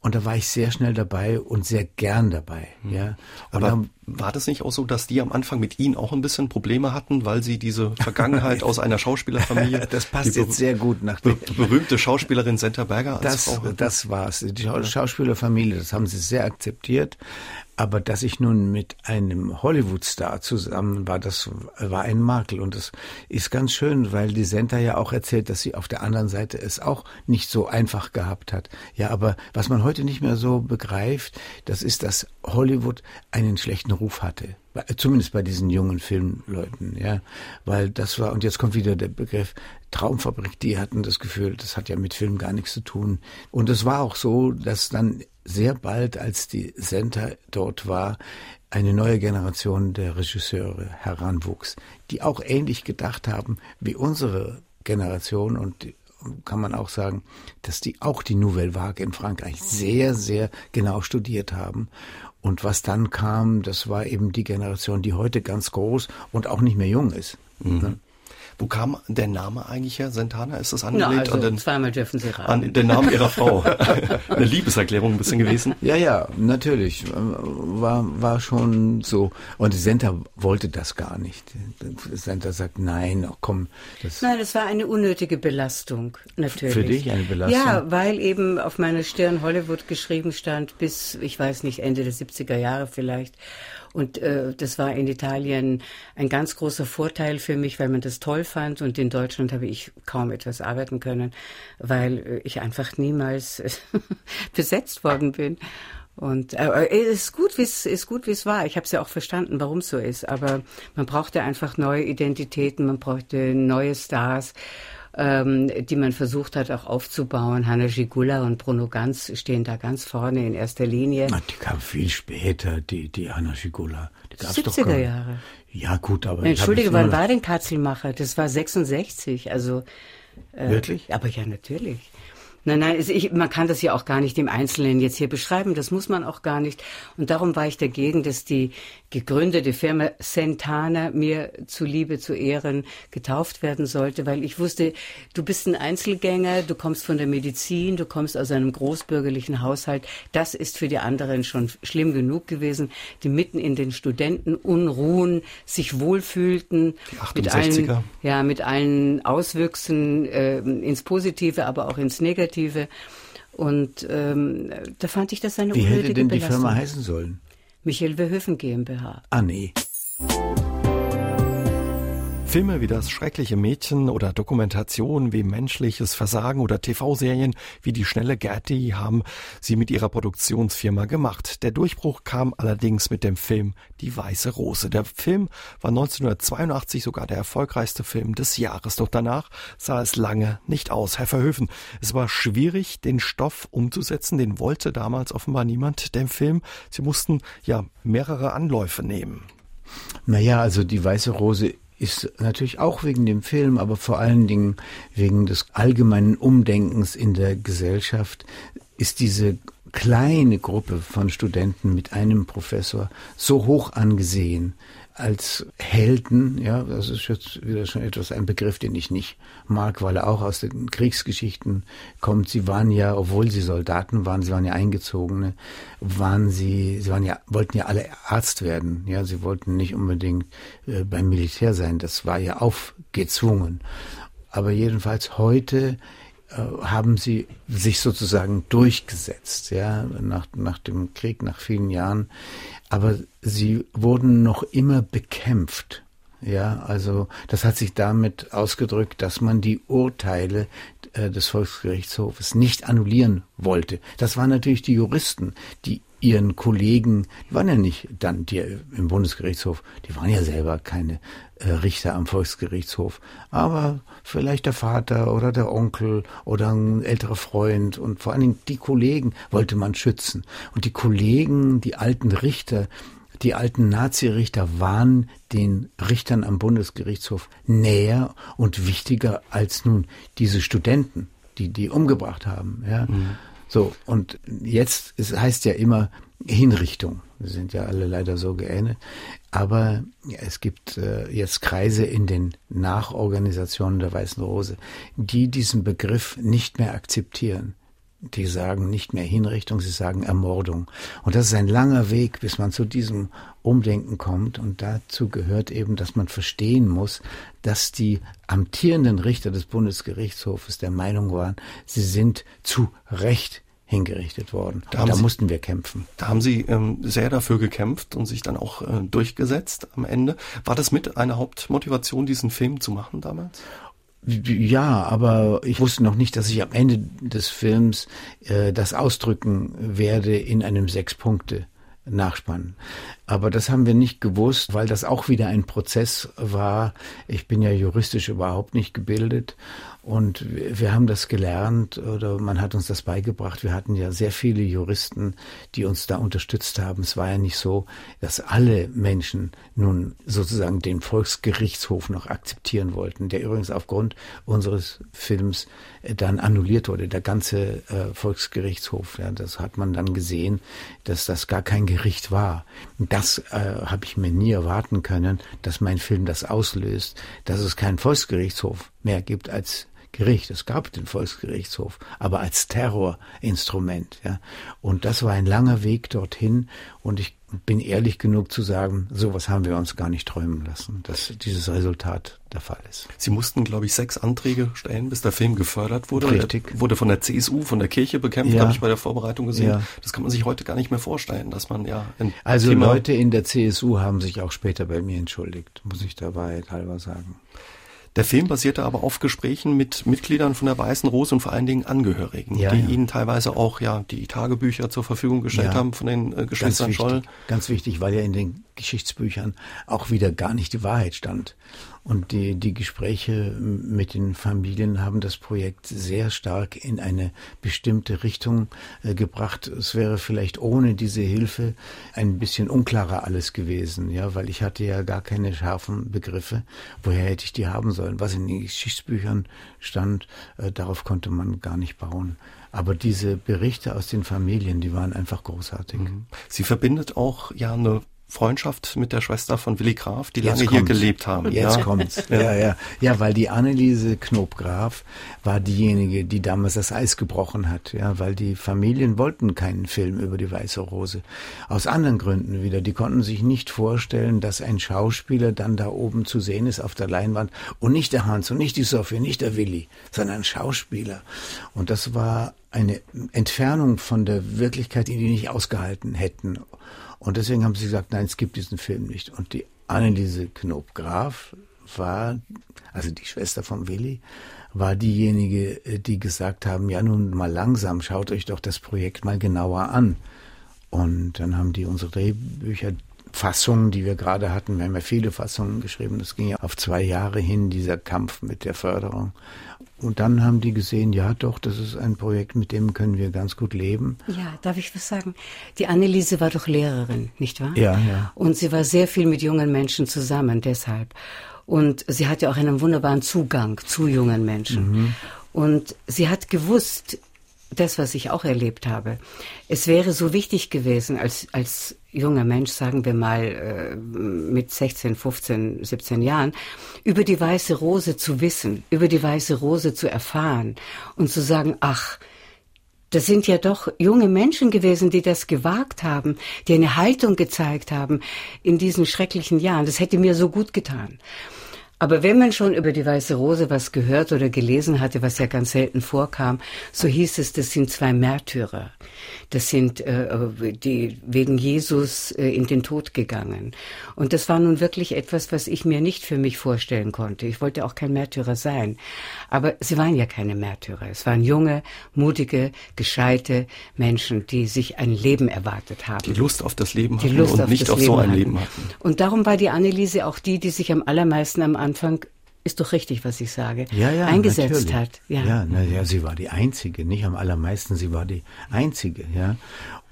Und da war ich sehr schnell dabei und sehr gern dabei. Mhm. Ja. Und Aber dann, war das nicht auch so, dass die am Anfang mit Ihnen auch ein bisschen Probleme hatten, weil Sie diese Vergangenheit aus einer Schauspielerfamilie, das passt jetzt sehr gut nach der berühmte Schauspielerin Senta Berger als das, Frau Das war's. Die Schauspielerfamilie, das haben sie sehr akzeptiert. Aber dass ich nun mit einem Hollywood-Star zusammen war, das war ein Makel. Und das ist ganz schön, weil die Senta ja auch erzählt, dass sie auf der anderen Seite es auch nicht so einfach gehabt hat. Ja, aber was man heute nicht mehr so begreift, das ist, dass Hollywood einen schlechten Ruf hatte. Zumindest bei diesen jungen Filmleuten, ja. Weil das war, und jetzt kommt wieder der Begriff Traumfabrik, die hatten das Gefühl, das hat ja mit Film gar nichts zu tun. Und es war auch so, dass dann sehr bald, als die Senta dort war, eine neue Generation der Regisseure heranwuchs, die auch ähnlich gedacht haben wie unsere Generation und kann man auch sagen, dass die auch die Nouvelle Vague in Frankreich sehr, sehr genau studiert haben. Und was dann kam, das war eben die Generation, die heute ganz groß und auch nicht mehr jung ist. Mhm. Wo kam der Name eigentlich her, Santana? Ist das angelegt ja, also an den, zweimal dürfen Sie raten. An den Namen Ihrer Frau. Eine Liebeserklärung ein bisschen gewesen? Ja, ja, natürlich. War, war schon so. Und Senta wollte das gar nicht. Senta sagt, nein, oh, komm. Das nein, das war eine unnötige Belastung, natürlich. Für dich eine Belastung? Ja, weil eben auf meiner Stirn Hollywood geschrieben stand bis, ich weiß nicht, Ende der 70er Jahre vielleicht. Und äh, das war in Italien ein ganz großer Vorteil für mich, weil man das toll fand. Und in Deutschland habe ich kaum etwas arbeiten können, weil äh, ich einfach niemals besetzt worden bin. Und äh, ist gut, wie es ist gut, wie es war. Ich habe es ja auch verstanden, warum es so ist. Aber man brauchte einfach neue Identitäten, man brauchte neue Stars ähm, die man versucht hat auch aufzubauen. Hanna Gigula und Bruno Ganz stehen da ganz vorne in erster Linie. Na, die kam viel später, die, die Hanna Gigula. Die 70er Jahre. Ja gut, aber... Entschuldige, wann war denn Katzelmacher? Das war 66, also... Äh, Wirklich? Aber ja, natürlich. Nein, nein, ich, man kann das ja auch gar nicht im Einzelnen jetzt hier beschreiben. Das muss man auch gar nicht. Und darum war ich dagegen, dass die gegründete Firma Sentana mir zuliebe zu Ehren getauft werden sollte, weil ich wusste, du bist ein Einzelgänger, du kommst von der Medizin, du kommst aus einem großbürgerlichen Haushalt. Das ist für die anderen schon schlimm genug gewesen, die mitten in den Studentenunruhen sich wohlfühlten. Die 68er. Mit allen, ja, mit allen Auswüchsen äh, ins Positive, aber auch ins Negative. Und ähm, da fand ich das eine Wie hätte denn die Firma heißen sollen? Michael Verhöfen GmbH. Ah, nee. Filme wie das schreckliche Mädchen oder Dokumentationen wie menschliches Versagen oder TV-Serien wie die schnelle Gertie haben sie mit ihrer Produktionsfirma gemacht. Der Durchbruch kam allerdings mit dem Film Die Weiße Rose. Der Film war 1982 sogar der erfolgreichste Film des Jahres. Doch danach sah es lange nicht aus. Herr Verhöfen, es war schwierig, den Stoff umzusetzen. Den wollte damals offenbar niemand, den Film. Sie mussten ja mehrere Anläufe nehmen. Naja, also die Weiße Rose ist natürlich auch wegen dem Film, aber vor allen Dingen wegen des allgemeinen Umdenkens in der Gesellschaft, ist diese kleine Gruppe von Studenten mit einem Professor so hoch angesehen, als Helden, ja, das ist jetzt wieder schon etwas ein Begriff, den ich nicht mag, weil er auch aus den Kriegsgeschichten kommt. Sie waren ja, obwohl sie Soldaten waren, sie waren ja Eingezogene, waren sie, sie waren ja, wollten ja alle Arzt werden, ja, sie wollten nicht unbedingt äh, beim Militär sein, das war ja aufgezwungen. Aber jedenfalls heute haben sie sich sozusagen durchgesetzt, ja, nach, nach dem Krieg, nach vielen Jahren aber sie wurden noch immer bekämpft. Ja, also das hat sich damit ausgedrückt, dass man die Urteile äh, des Volksgerichtshofes nicht annullieren wollte. Das waren natürlich die Juristen, die ihren Kollegen, die waren ja nicht dann die im Bundesgerichtshof, die waren ja selber keine äh, Richter am Volksgerichtshof, aber vielleicht der Vater oder der Onkel oder ein älterer Freund und vor allen Dingen die Kollegen wollte man schützen. Und die Kollegen, die alten Richter, die alten Nazi-Richter waren den Richtern am Bundesgerichtshof näher und wichtiger als nun diese Studenten die die umgebracht haben. Ja, mhm. So und jetzt es heißt ja immer Hinrichtung. Wir sind ja alle leider so geähnelt. Aber es gibt äh, jetzt Kreise in den Nachorganisationen der Weißen Rose, die diesen Begriff nicht mehr akzeptieren. Die sagen nicht mehr Hinrichtung, sie sagen Ermordung. Und das ist ein langer Weg, bis man zu diesem Umdenken kommt. Und dazu gehört eben, dass man verstehen muss, dass die amtierenden Richter des Bundesgerichtshofes der Meinung waren, sie sind zu Recht hingerichtet worden. Da, da Sie, mussten wir kämpfen. Da haben Sie ähm, sehr dafür gekämpft und sich dann auch äh, durchgesetzt am Ende. War das mit eine Hauptmotivation, diesen Film zu machen damals? Ja, aber ich wusste noch nicht, dass ich am Ende des Films äh, das ausdrücken werde in einem Sechs-Punkte. Nachspann. Aber das haben wir nicht gewusst, weil das auch wieder ein Prozess war. Ich bin ja juristisch überhaupt nicht gebildet und wir haben das gelernt oder man hat uns das beigebracht. Wir hatten ja sehr viele Juristen, die uns da unterstützt haben. Es war ja nicht so, dass alle Menschen nun sozusagen den Volksgerichtshof noch akzeptieren wollten, der übrigens aufgrund unseres Films dann annulliert wurde, der ganze äh, Volksgerichtshof. Ja, das hat man dann gesehen, dass das gar kein Gericht war. Das äh, habe ich mir nie erwarten können, dass mein Film das auslöst, dass es keinen Volksgerichtshof mehr gibt als Gericht. Es gab den Volksgerichtshof, aber als Terrorinstrument. Ja. Und das war ein langer Weg dorthin. Und ich bin ehrlich genug zu sagen, sowas haben wir uns gar nicht träumen lassen, dass dieses Resultat der Fall ist. Sie mussten, glaube ich, sechs Anträge stellen, bis der Film gefördert wurde. Richtig. Wurde von der CSU, von der Kirche bekämpft, ja. habe ich bei der Vorbereitung gesehen. Ja. Das kann man sich heute gar nicht mehr vorstellen, dass man ja. Also Thema Leute in der CSU haben sich auch später bei mir entschuldigt, muss ich dabei halber sagen. Der Film basierte aber auf Gesprächen mit Mitgliedern von der Weißen Rose und vor allen Dingen Angehörigen, ja, die ja. ihnen teilweise auch ja die Tagebücher zur Verfügung gestellt ja. haben von den äh, Geschwistern ganz Scholl. Ganz wichtig, weil ja in den Geschichtsbüchern auch wieder gar nicht die Wahrheit stand. Und die, die Gespräche mit den Familien haben das Projekt sehr stark in eine bestimmte Richtung äh, gebracht. Es wäre vielleicht ohne diese Hilfe ein bisschen unklarer alles gewesen, ja, weil ich hatte ja gar keine scharfen Begriffe. Woher hätte ich die haben sollen? Was in den Geschichtsbüchern stand, äh, darauf konnte man gar nicht bauen. Aber diese Berichte aus den Familien, die waren einfach großartig. Mhm. Sie verbindet auch ja eine Freundschaft mit der Schwester von Willi Graf, die Jetzt lange kommt's. hier gelebt haben. Jetzt ja? kommt's. Ja, ja. Ja, weil die Anneliese Knob-Graf war diejenige, die damals das Eis gebrochen hat. Ja, weil die Familien wollten keinen Film über die Weiße Rose. Aus anderen Gründen wieder. Die konnten sich nicht vorstellen, dass ein Schauspieler dann da oben zu sehen ist auf der Leinwand und nicht der Hans und nicht die Sophie, nicht der Willi, sondern ein Schauspieler. Und das war eine Entfernung von der Wirklichkeit, die die nicht ausgehalten hätten. Und deswegen haben sie gesagt, nein, es gibt diesen Film nicht. Und die Anneliese Knob-Graf war, also die Schwester von Willi, war diejenige, äh, die gesagt haben, ja nun mal langsam, schaut euch doch das Projekt mal genauer an. Und dann haben die unsere Drehbücher Fassungen, die wir gerade hatten. Wir haben ja viele Fassungen geschrieben. Das ging ja auf zwei Jahre hin, dieser Kampf mit der Förderung. Und dann haben die gesehen, ja doch, das ist ein Projekt, mit dem können wir ganz gut leben. Ja, darf ich was sagen? Die Anneliese war doch Lehrerin, nicht wahr? Ja, ja. Und sie war sehr viel mit jungen Menschen zusammen, deshalb. Und sie hatte auch einen wunderbaren Zugang zu jungen Menschen. Mhm. Und sie hat gewusst, das, was ich auch erlebt habe. Es wäre so wichtig gewesen, als, als junger Mensch, sagen wir mal, äh, mit 16, 15, 17 Jahren, über die weiße Rose zu wissen, über die weiße Rose zu erfahren und zu sagen, ach, das sind ja doch junge Menschen gewesen, die das gewagt haben, die eine Haltung gezeigt haben in diesen schrecklichen Jahren. Das hätte mir so gut getan. Aber wenn man schon über die Weiße Rose was gehört oder gelesen hatte, was ja ganz selten vorkam, so hieß es, das sind zwei Märtyrer. Das sind äh, die wegen Jesus äh, in den Tod gegangen. Und das war nun wirklich etwas, was ich mir nicht für mich vorstellen konnte. Ich wollte auch kein Märtyrer sein. Aber sie waren ja keine Märtyrer. Es waren junge, mutige, gescheite Menschen, die sich ein Leben erwartet haben. Die Lust auf das Leben hatten und nicht auf Leben so ein hatten. Leben hatten. Und darum war die Anneliese auch die, die sich am allermeisten am Anfang ist doch richtig, was ich sage, ja, ja, eingesetzt natürlich. hat. Ja, ja, na, ja, sie war die Einzige, nicht am allermeisten, sie war die Einzige, ja.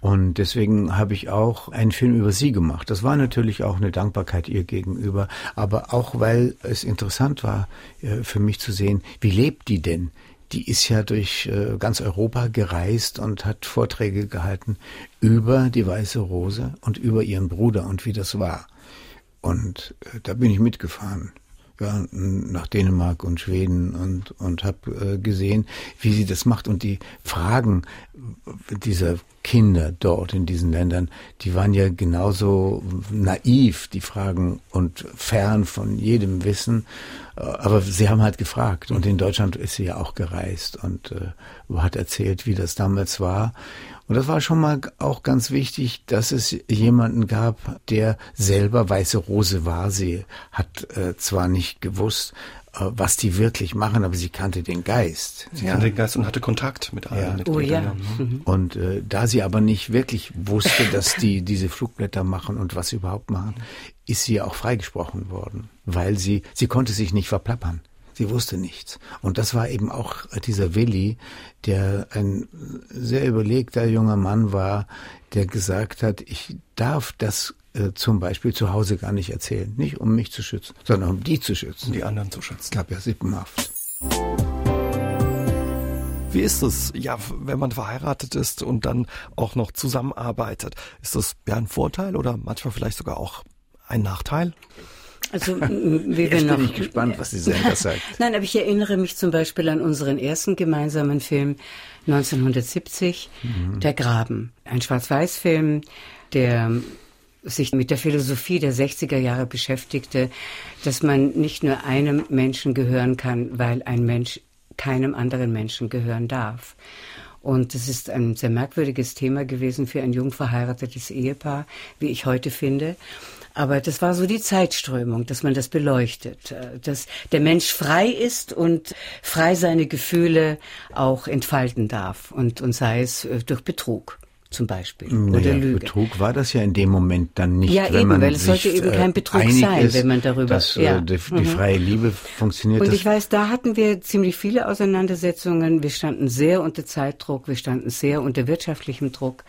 Und deswegen habe ich auch einen Film über sie gemacht. Das war natürlich auch eine Dankbarkeit ihr gegenüber, aber auch weil es interessant war äh, für mich zu sehen, wie lebt die denn? die ist ja durch äh, ganz Europa gereist und hat Vorträge gehalten über die Weiße Rose und über ihren Bruder und wie das war. Und äh, da bin ich mitgefahren ja, nach Dänemark und Schweden und, und habe äh, gesehen, wie sie das macht. Und die Fragen dieser Kinder dort in diesen Ländern, die waren ja genauso naiv, die Fragen und fern von jedem Wissen. Äh, aber sie haben halt gefragt. Und in Deutschland ist sie ja auch gereist und äh, hat erzählt, wie das damals war. Und das war schon mal auch ganz wichtig, dass es jemanden gab, der selber Weiße Rose war. Sie hat äh, zwar nicht gewusst, äh, was die wirklich machen, aber sie kannte den Geist. Sie ja. kannte den Geist und hatte Kontakt mit allen ja. Oh ja. Mhm. Und äh, da sie aber nicht wirklich wusste, dass die diese Flugblätter machen und was sie überhaupt machen, ist sie auch freigesprochen worden, weil sie sie konnte sich nicht verplappern. Sie wusste nichts. Und das war eben auch dieser Willi, der ein sehr überlegter junger Mann war, der gesagt hat, ich darf das äh, zum Beispiel zu Hause gar nicht erzählen. Nicht um mich zu schützen, sondern um die zu schützen. Um die anderen zu schützen. Es gab ja Sippenhaft. Wie ist es, ja, wenn man verheiratet ist und dann auch noch zusammenarbeitet? Ist das ja ein Vorteil oder manchmal vielleicht sogar auch ein Nachteil? Also, wie wir noch. bin ich gespannt, was die Sender sagt. Nein, aber ich erinnere mich zum Beispiel an unseren ersten gemeinsamen Film 1970, mhm. Der Graben. Ein Schwarz-Weiß-Film, der sich mit der Philosophie der 60er Jahre beschäftigte, dass man nicht nur einem Menschen gehören kann, weil ein Mensch keinem anderen Menschen gehören darf. Und es ist ein sehr merkwürdiges Thema gewesen für ein jung verheiratetes Ehepaar, wie ich heute finde. Aber das war so die Zeitströmung, dass man das beleuchtet, äh, dass der Mensch frei ist und frei seine Gefühle auch entfalten darf und, und sei es äh, durch Betrug zum Beispiel naja, oder Lüge. Betrug war das ja in dem Moment dann nicht. Ja, eben, weil es sollte eben kein Betrug sein, ist, wenn man darüber. Dass, äh, ja. die, die mhm. freie Liebe funktioniert. Und ich weiß, da hatten wir ziemlich viele Auseinandersetzungen. Wir standen sehr unter Zeitdruck, wir standen sehr unter wirtschaftlichem Druck.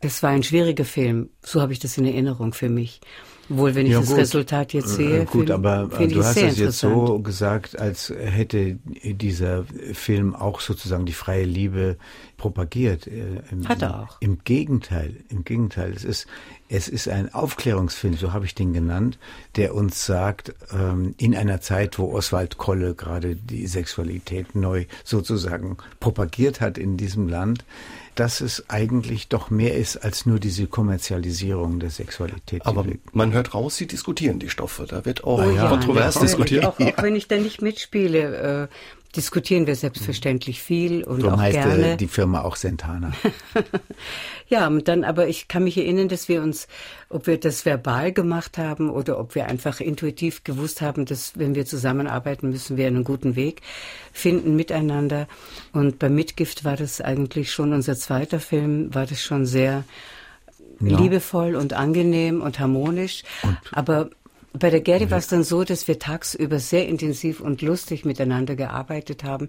Es war ein schwieriger Film, so habe ich das in Erinnerung für mich. Wohl, wenn ich ja, das gut. Resultat jetzt sehe. Äh, gut, aber du hast es jetzt so gesagt, als hätte dieser Film auch sozusagen die freie Liebe propagiert. Äh, Hat er auch. Im Gegenteil, im Gegenteil. Es ist, es ist ein Aufklärungsfilm, so habe ich den genannt, der uns sagt, ähm, in einer Zeit, wo Oswald Kolle gerade die Sexualität neu sozusagen propagiert hat in diesem Land, dass es eigentlich doch mehr ist als nur diese Kommerzialisierung der Sexualität. Aber man hört raus, Sie diskutieren die Stoffe. Da wird auch oh, ja, kontrovers ja, diskutiert. Auch, auch, wenn ich da nicht mitspiele, äh, diskutieren wir selbstverständlich viel und Darum auch heißt gerne. die Firma auch Sentana. ja, und dann, aber ich kann mich erinnern, dass wir uns, ob wir das verbal gemacht haben oder ob wir einfach intuitiv gewusst haben, dass wenn wir zusammenarbeiten, müssen wir einen guten Weg finden miteinander. Und bei Mitgift war das eigentlich schon unser zweiter Film, war das schon sehr ja. liebevoll und angenehm und harmonisch. Und aber bei der Gerdi war es dann so, dass wir tagsüber sehr intensiv und lustig miteinander gearbeitet haben.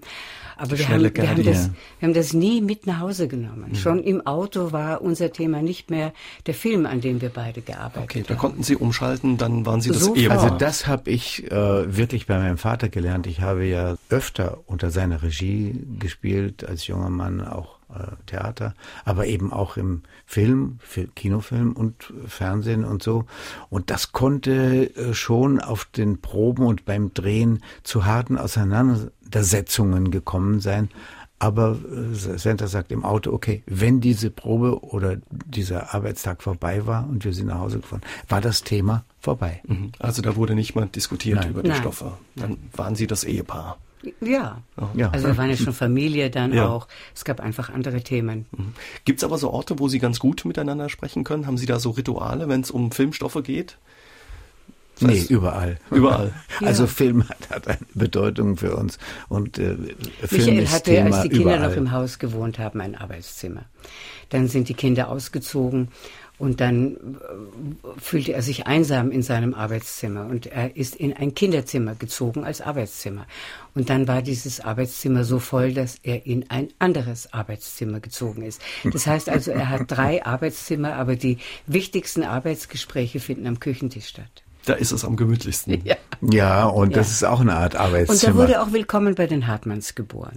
Aber wir haben, wir, haben das, wir haben das nie mit nach Hause genommen. Mhm. Schon im Auto war unser Thema nicht mehr der Film, an dem wir beide gearbeitet haben. Okay, da konnten Sie umschalten, dann waren Sie das so Ehepaar. Also das habe ich äh, wirklich bei meinem Vater gelernt. Ich habe ja öfter unter seiner Regie gespielt als junger Mann, auch äh, Theater, aber eben auch im Film, Kinofilm und Fernsehen und so. Und das konnte äh, schon auf den Proben und beim Drehen zu harten Auseinandersetzungen gekommen sein. Aber äh, Senta sagt im Auto, okay, wenn diese Probe oder dieser Arbeitstag vorbei war und wir sind nach Hause gefahren, war das Thema vorbei. Mhm. Also da wurde nicht mal diskutiert Nein. über die Nein. Stoffe. Dann waren Sie das Ehepaar. Ja. ja. Also wir waren ja schon Familie dann ja. auch. Es gab einfach andere Themen. Mhm. Gibt es aber so Orte, wo Sie ganz gut miteinander sprechen können? Haben Sie da so Rituale, wenn es um Filmstoffe geht? Das heißt, nee, überall. Überall. Also ja. Film hat, hat, eine Bedeutung für uns und äh, Film Michael ist hatte, Thema als die Kinder überall. noch im Haus gewohnt haben, ein Arbeitszimmer. Dann sind die Kinder ausgezogen und dann äh, fühlte er sich einsam in seinem Arbeitszimmer und er ist in ein Kinderzimmer gezogen als Arbeitszimmer. Und dann war dieses Arbeitszimmer so voll, dass er in ein anderes Arbeitszimmer gezogen ist. Das heißt also, er hat drei Arbeitszimmer, aber die wichtigsten Arbeitsgespräche finden am Küchentisch statt. Da ist es am gemütlichsten. Ja, ja und ja. das ist auch eine Art Arbeitszimmer. Und er wurde auch willkommen bei den Hartmanns geboren.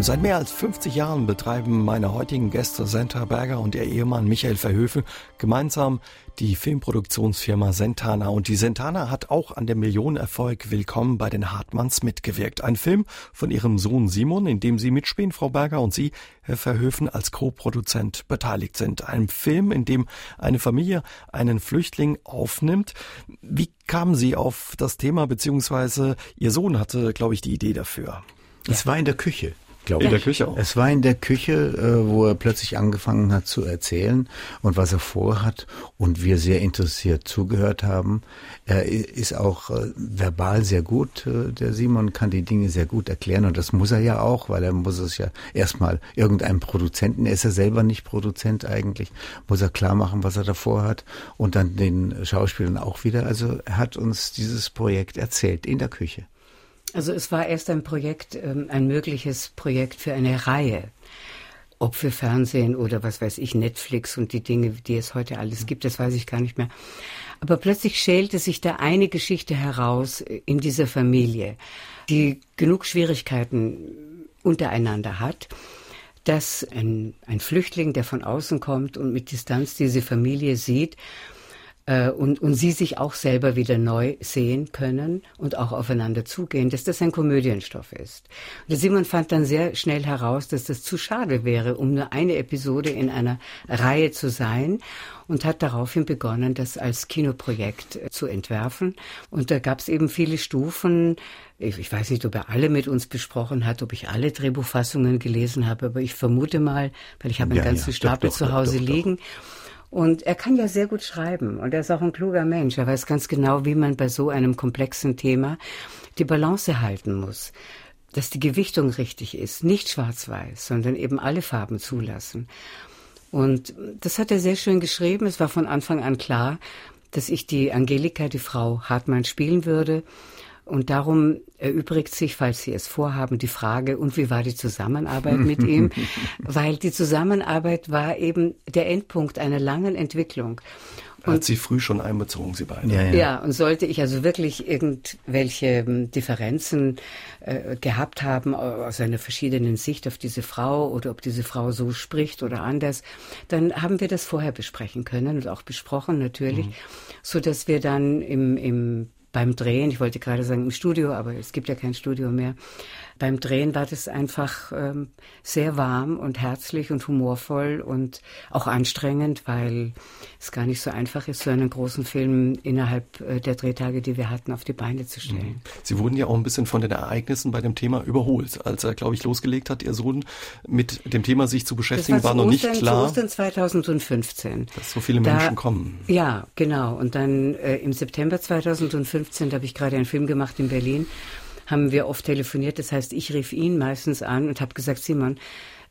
Seit mehr als 50 Jahren betreiben meine heutigen Gäste Senta Berger und ihr Ehemann Michael Verhöfe gemeinsam die Filmproduktionsfirma Sentana. Und die Sentana hat auch an dem Millionenerfolg Willkommen bei den Hartmanns mitgewirkt. Ein Film von ihrem Sohn Simon, in dem sie mitspielen, Frau Berger und Sie, Herr Verhöfen, als Co-Produzent beteiligt sind. Ein Film, in dem eine Familie einen Flüchtling aufnimmt. Wie kamen Sie auf das Thema, beziehungsweise Ihr Sohn hatte, glaube ich, die Idee dafür? Es war in der Küche glaube ich. In der Küche auch. Es war in der Küche, äh, wo er plötzlich angefangen hat zu erzählen und was er vorhat und wir sehr interessiert zugehört haben. Er ist auch äh, verbal sehr gut. Äh, der Simon kann die Dinge sehr gut erklären und das muss er ja auch, weil er muss es ja erstmal irgendeinem Produzenten, er ist ja selber nicht Produzent eigentlich, muss er klar machen, was er davor hat und dann den Schauspielern auch wieder. Also er hat uns dieses Projekt erzählt in der Küche. Also es war erst ein Projekt, ähm, ein mögliches Projekt für eine Reihe. Ob für Fernsehen oder was weiß ich, Netflix und die Dinge, die es heute alles gibt, das weiß ich gar nicht mehr. Aber plötzlich schälte sich da eine Geschichte heraus in dieser Familie, die genug Schwierigkeiten untereinander hat, dass ein, ein Flüchtling, der von außen kommt und mit Distanz diese Familie sieht äh, und, und sie sich auch selber wieder neu sehen können und auch aufeinander zugehen, dass das ein Komödienstoff ist. Und Simon fand dann sehr schnell heraus, dass das zu schade wäre, um nur eine Episode in einer Reihe zu sein und hat daraufhin begonnen, das als Kinoprojekt äh, zu entwerfen. Und da gab es eben viele Stufen. Ich, ich, weiß nicht, ob er alle mit uns besprochen hat, ob ich alle Drehbuchfassungen gelesen habe, aber ich vermute mal, weil ich habe einen ja, ganzen ja, Stapel doch, doch, zu Hause doch, liegen. Und er kann ja sehr gut schreiben und er ist auch ein kluger Mensch. Er weiß ganz genau, wie man bei so einem komplexen Thema die Balance halten muss. Dass die Gewichtung richtig ist, nicht schwarz-weiß, sondern eben alle Farben zulassen. Und das hat er sehr schön geschrieben. Es war von Anfang an klar, dass ich die Angelika, die Frau Hartmann, spielen würde. Und darum erübrigt sich, falls Sie es vorhaben, die Frage, und wie war die Zusammenarbeit mit ihm? Weil die Zusammenarbeit war eben der Endpunkt einer langen Entwicklung. Und, hat sie früh schon einbezogen, sie beide. Ja, ja. ja, und sollte ich also wirklich irgendwelche ähm, Differenzen äh, gehabt haben aus einer verschiedenen Sicht auf diese Frau oder ob diese Frau so spricht oder anders, dann haben wir das vorher besprechen können und auch besprochen natürlich, mhm. so dass wir dann im, im beim Drehen, ich wollte gerade sagen im Studio, aber es gibt ja kein Studio mehr, beim Drehen war das einfach ähm, sehr warm und herzlich und humorvoll und auch anstrengend, weil es gar nicht so einfach ist, so einen großen Film innerhalb äh, der Drehtage, die wir hatten, auf die Beine zu stellen. Mhm. Sie wurden ja auch ein bisschen von den Ereignissen bei dem Thema überholt. Als er, glaube ich, losgelegt hat, Ihr Sohn mit dem Thema sich zu beschäftigen, war, war noch Ostern, nicht klar. Ostern 2015. Dass so viele da, Menschen kommen. Ja, genau. Und dann äh, im September 2015, da habe ich gerade einen Film gemacht in Berlin haben wir oft telefoniert. Das heißt, ich rief ihn meistens an und habe gesagt, Simon,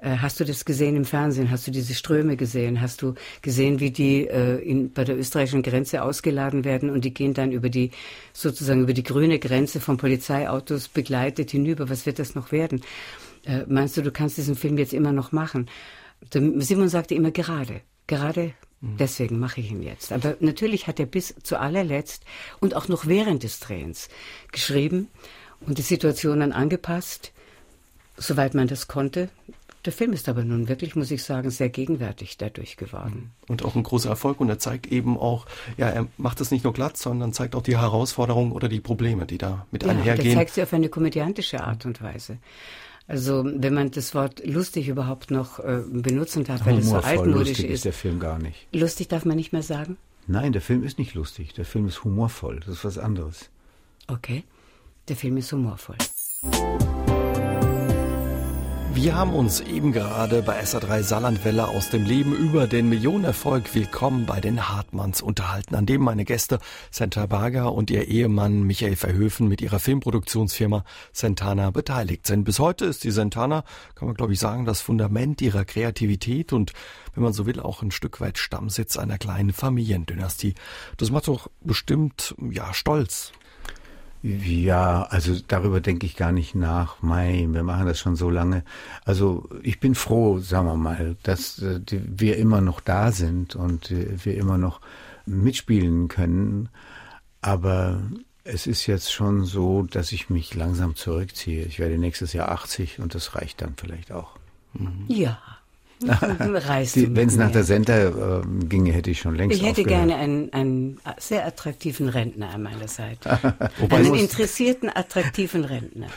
äh, Hast du das gesehen im Fernsehen? Hast du diese Ströme gesehen? Hast du gesehen, wie die äh, in, bei der österreichischen Grenze ausgeladen werden und die gehen dann über die sozusagen über die grüne Grenze von Polizeiautos begleitet hinüber? Was wird das noch werden? Äh, meinst du, du kannst diesen Film jetzt immer noch machen? Simon sagte immer gerade, gerade mhm. deswegen mache ich ihn jetzt. Aber natürlich hat er bis zu allerletzt und auch noch während des Drehens geschrieben und die Situationen angepasst, soweit man das konnte. Der Film ist aber nun wirklich, muss ich sagen, sehr gegenwärtig dadurch geworden. Mhm. Und auch ein großer Erfolg. Und er zeigt eben auch, ja, er macht es nicht nur glatt, sondern zeigt auch die Herausforderungen oder die Probleme, die da mit ja, einhergehen. Er zeigt sie auf eine komödiantische Art und Weise. Also wenn man das Wort lustig überhaupt noch äh, benutzen darf, weil es so altmodisch lustig ist. ist der Film gar nicht. Lustig darf man nicht mehr sagen? Nein, der Film ist nicht lustig. Der Film ist humorvoll. Das ist was anderes. Okay. Der Film ist humorvoll. Wir haben uns eben gerade bei SA3 Saarlandwelle aus dem Leben über den Millionenerfolg Willkommen bei den Hartmanns unterhalten, an dem meine Gäste Santa Barger und ihr Ehemann Michael Verhöfen mit ihrer Filmproduktionsfirma Santana beteiligt sind. Bis heute ist die Santana, kann man glaube ich sagen, das Fundament ihrer Kreativität und, wenn man so will, auch ein Stück weit Stammsitz einer kleinen Familiendynastie. Das macht doch bestimmt, ja, stolz. Ja, also darüber denke ich gar nicht nach. Mei, wir machen das schon so lange. Also ich bin froh, sagen wir mal, dass äh, wir immer noch da sind und äh, wir immer noch mitspielen können. Aber Es ist jetzt schon so, dass ich mich langsam zurückziehe. Ich werde nächstes Jahr 80 und das reicht dann vielleicht auch. Ja. Wenn es nach der Sender äh, ginge, hätte ich schon längst Ich hätte aufgehört. gerne einen, einen sehr attraktiven Rentner an meiner Seite. einen interessierten, attraktiven Rentner.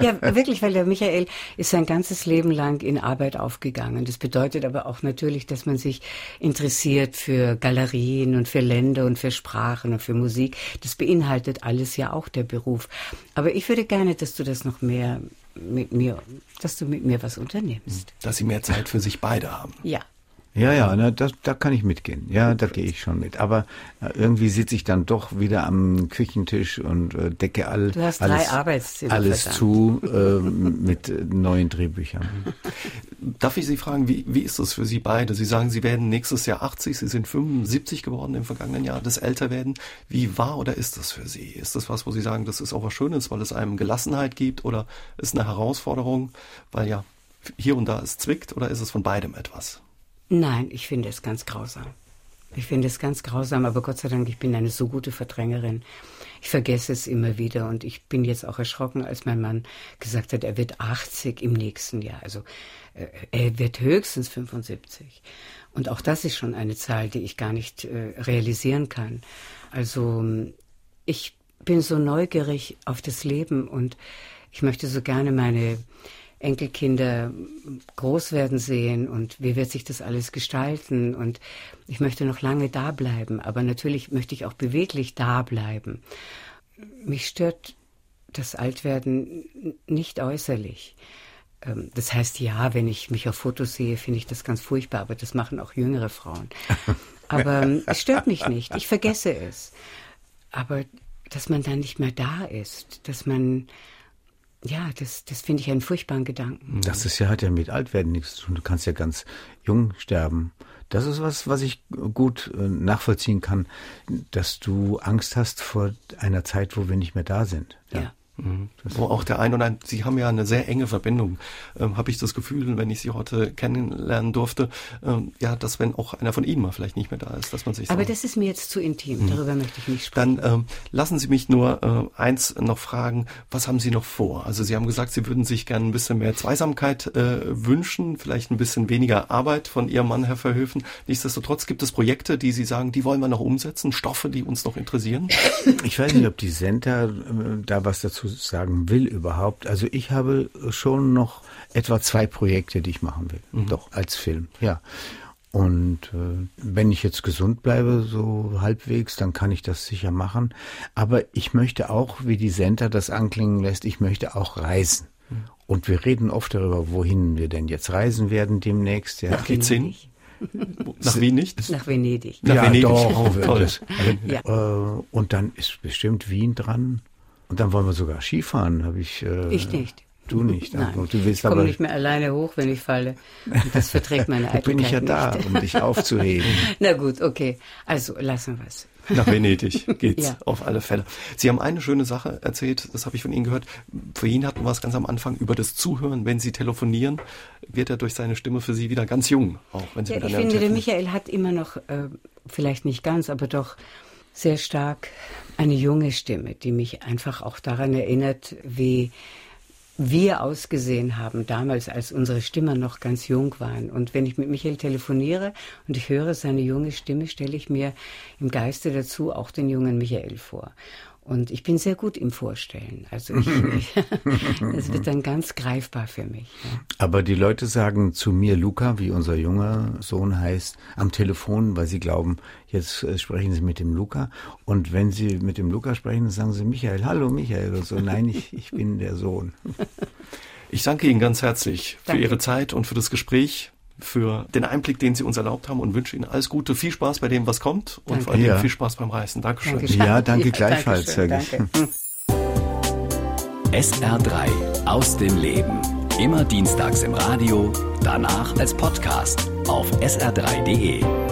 Ja, wirklich, weil der Michael ist sein ganzes Leben lang in Arbeit aufgegangen. Das bedeutet aber auch natürlich, dass man sich interessiert für Galerien und für Länder und für Sprachen und für Musik. Das beinhaltet alles ja auch der Beruf. Aber ich würde gerne, dass du das noch mehr mit mir, dass du mit mir was unternimmst. Dass sie mehr Zeit für sich beide haben. Ja. Ja, ja, na, das, da kann ich mitgehen. Ja, da gehe ich schon mit. Aber äh, irgendwie sitze ich dann doch wieder am Küchentisch und äh, decke all, Du hast alles, drei Arbeitszimmer, alles verdammt. zu äh, mit äh, neuen Drehbüchern. Darf ich Sie fragen, wie, wie ist das für Sie beide? Sie sagen, Sie werden nächstes Jahr 80, Sie sind 75 geworden im vergangenen Jahr, das Älterwerden. Wie war oder ist das für Sie? Ist das was, wo Sie sagen, das ist auch was Schönes, weil es einem Gelassenheit gibt oder ist eine Herausforderung, weil ja hier und da es zwickt oder ist es von beidem etwas? Nein, ich finde es ganz grausam. Ich finde es ganz grausam, aber Gott sei Dank, ich bin eine so gute Verdrängerin. Ich vergesse es immer wieder und ich bin jetzt auch erschrocken, als mein Mann gesagt hat, er wird 80 im nächsten Jahr. Also äh, er wird höchstens 75. Und auch das ist schon eine Zahl, die ich gar nicht äh, realisieren kann. Also ich bin so neugierig auf das Leben und ich möchte so gerne meine Enkelkinder groß werden sehen und wie wird sich das alles gestalten und ich möchte noch lange da bleiben, aber natürlich möchte ich auch beweglich da bleiben. Mich stört das Altwerden nicht äußerlich. Ähm, Das heißt, ja, wenn ich mich auf Fotos sehe, finde ich das ganz furchtbar, aber das machen auch jüngere Frauen. Aber ähm, es stört mich nicht. Ich vergesse es. Aber dass man dann nicht mehr da ist, dass man, ja, das, das finde ich einen furchtbaren Gedanken. Das ist ja, hat ja mit Altwerden nichts zu tun. Du kannst ja ganz jung sterben. Das ist was, was ich gut äh, nachvollziehen kann, dass du Angst hast vor einer Zeit, wo wir nicht mehr da sind. Ja. Wo auch der ein oder ein, Sie haben ja eine sehr enge Verbindung, ähm, habe ich das Gefühl, wenn ich Sie heute kennenlernen durfte, ähm, ja, dass wenn auch einer von Ihnen mal vielleicht nicht mehr da ist, dass man sich Aber so das ist mir jetzt zu intim. Darüber möchte ich nicht sprechen. Dann ähm, lassen Sie mich nur äh, eins noch fragen, was haben Sie noch vor? Also Sie haben gesagt, Sie würden sich gerne ein bisschen mehr Zweisamkeit äh, wünschen, vielleicht ein bisschen weniger Arbeit von Ihrem Mann, Herr Verhöfen. Nichtsdestotrotz gibt es Projekte, die Sie sagen, die wollen wir noch umsetzen, Stoffe, die uns noch interessieren. Ich weiß nicht, ob die Sender äh, da was dazu sagen will überhaupt. Also ich habe schon noch etwa zwei Projekte, die ich machen will. Doch, als Film, ja. Und äh, wenn ich jetzt gesund bleibe, so halbwegs, dann kann ich das sicher machen. Aber ich möchte auch, wie die Sender das anklingen lässt, ich möchte auch reisen. Und wir reden oft darüber, wohin wir denn jetzt reisen werden demnächst. Ja. Geht's hin? Nach Wien nicht? Nach Venedig. Nach ja, Venedig. doch. Toll. Das, Ja. äh, und dann ist bestimmt Wien dran. Und dann wollen wir sogar Skifahren, habe ich. Äh, Ich nicht. Du nicht. Nein, du willst ich komme nicht mehr alleine hoch, wenn ich falle. Und das verträgt meine da Eitelkeit bin ich ja da, nicht. um dich aufzuheben. Na gut, okay. Also lassen wir es. Nach Venedig geht's Ja. auf alle Fälle. Sie haben eine schöne Sache erzählt, das habe ich von Ihnen gehört. Für ihn hatten wir es ganz am Anfang über das Zuhören. Wenn Sie telefonieren, wird er durch seine Stimme für Sie wieder ganz jung, auch wenn Sie Ja, ich finde, der. Michael hat immer noch, äh, vielleicht nicht ganz, aber doch sehr stark eine junge Stimme, die mich einfach auch daran erinnert, wie wir ausgesehen haben damals, als unsere Stimmen noch ganz jung waren. Und wenn ich mit Michael telefoniere und ich höre seine junge Stimme, stelle ich mir im Geiste dazu auch den jungen Michael vor. Und ich bin sehr gut im Vorstellen. Also ich, es wird dann ganz greifbar für mich. Ja. Aber die Leute sagen zu mir Luca, wie unser junger Sohn heißt, am Telefon, weil sie glauben, jetzt äh, sprechen sie mit dem Luca. Und wenn sie mit dem Luca sprechen, sagen sie Michael, hallo Michael. Und so, nein, ich, ich bin der Sohn. Ich danke Ihnen ganz herzlich für Danke. Ihre Zeit und für das Gespräch, für den Einblick, den Sie uns erlaubt haben und wünsche Ihnen alles Gute, viel Spaß bei dem, was kommt und Danke. vor allem Ja. viel Spaß beim Reisen. Dankeschön. Dankeschön. Ja, danke gleichfalls, danke. SR3 aus dem Leben. Immer dienstags im Radio, danach als Podcast auf sr3.de.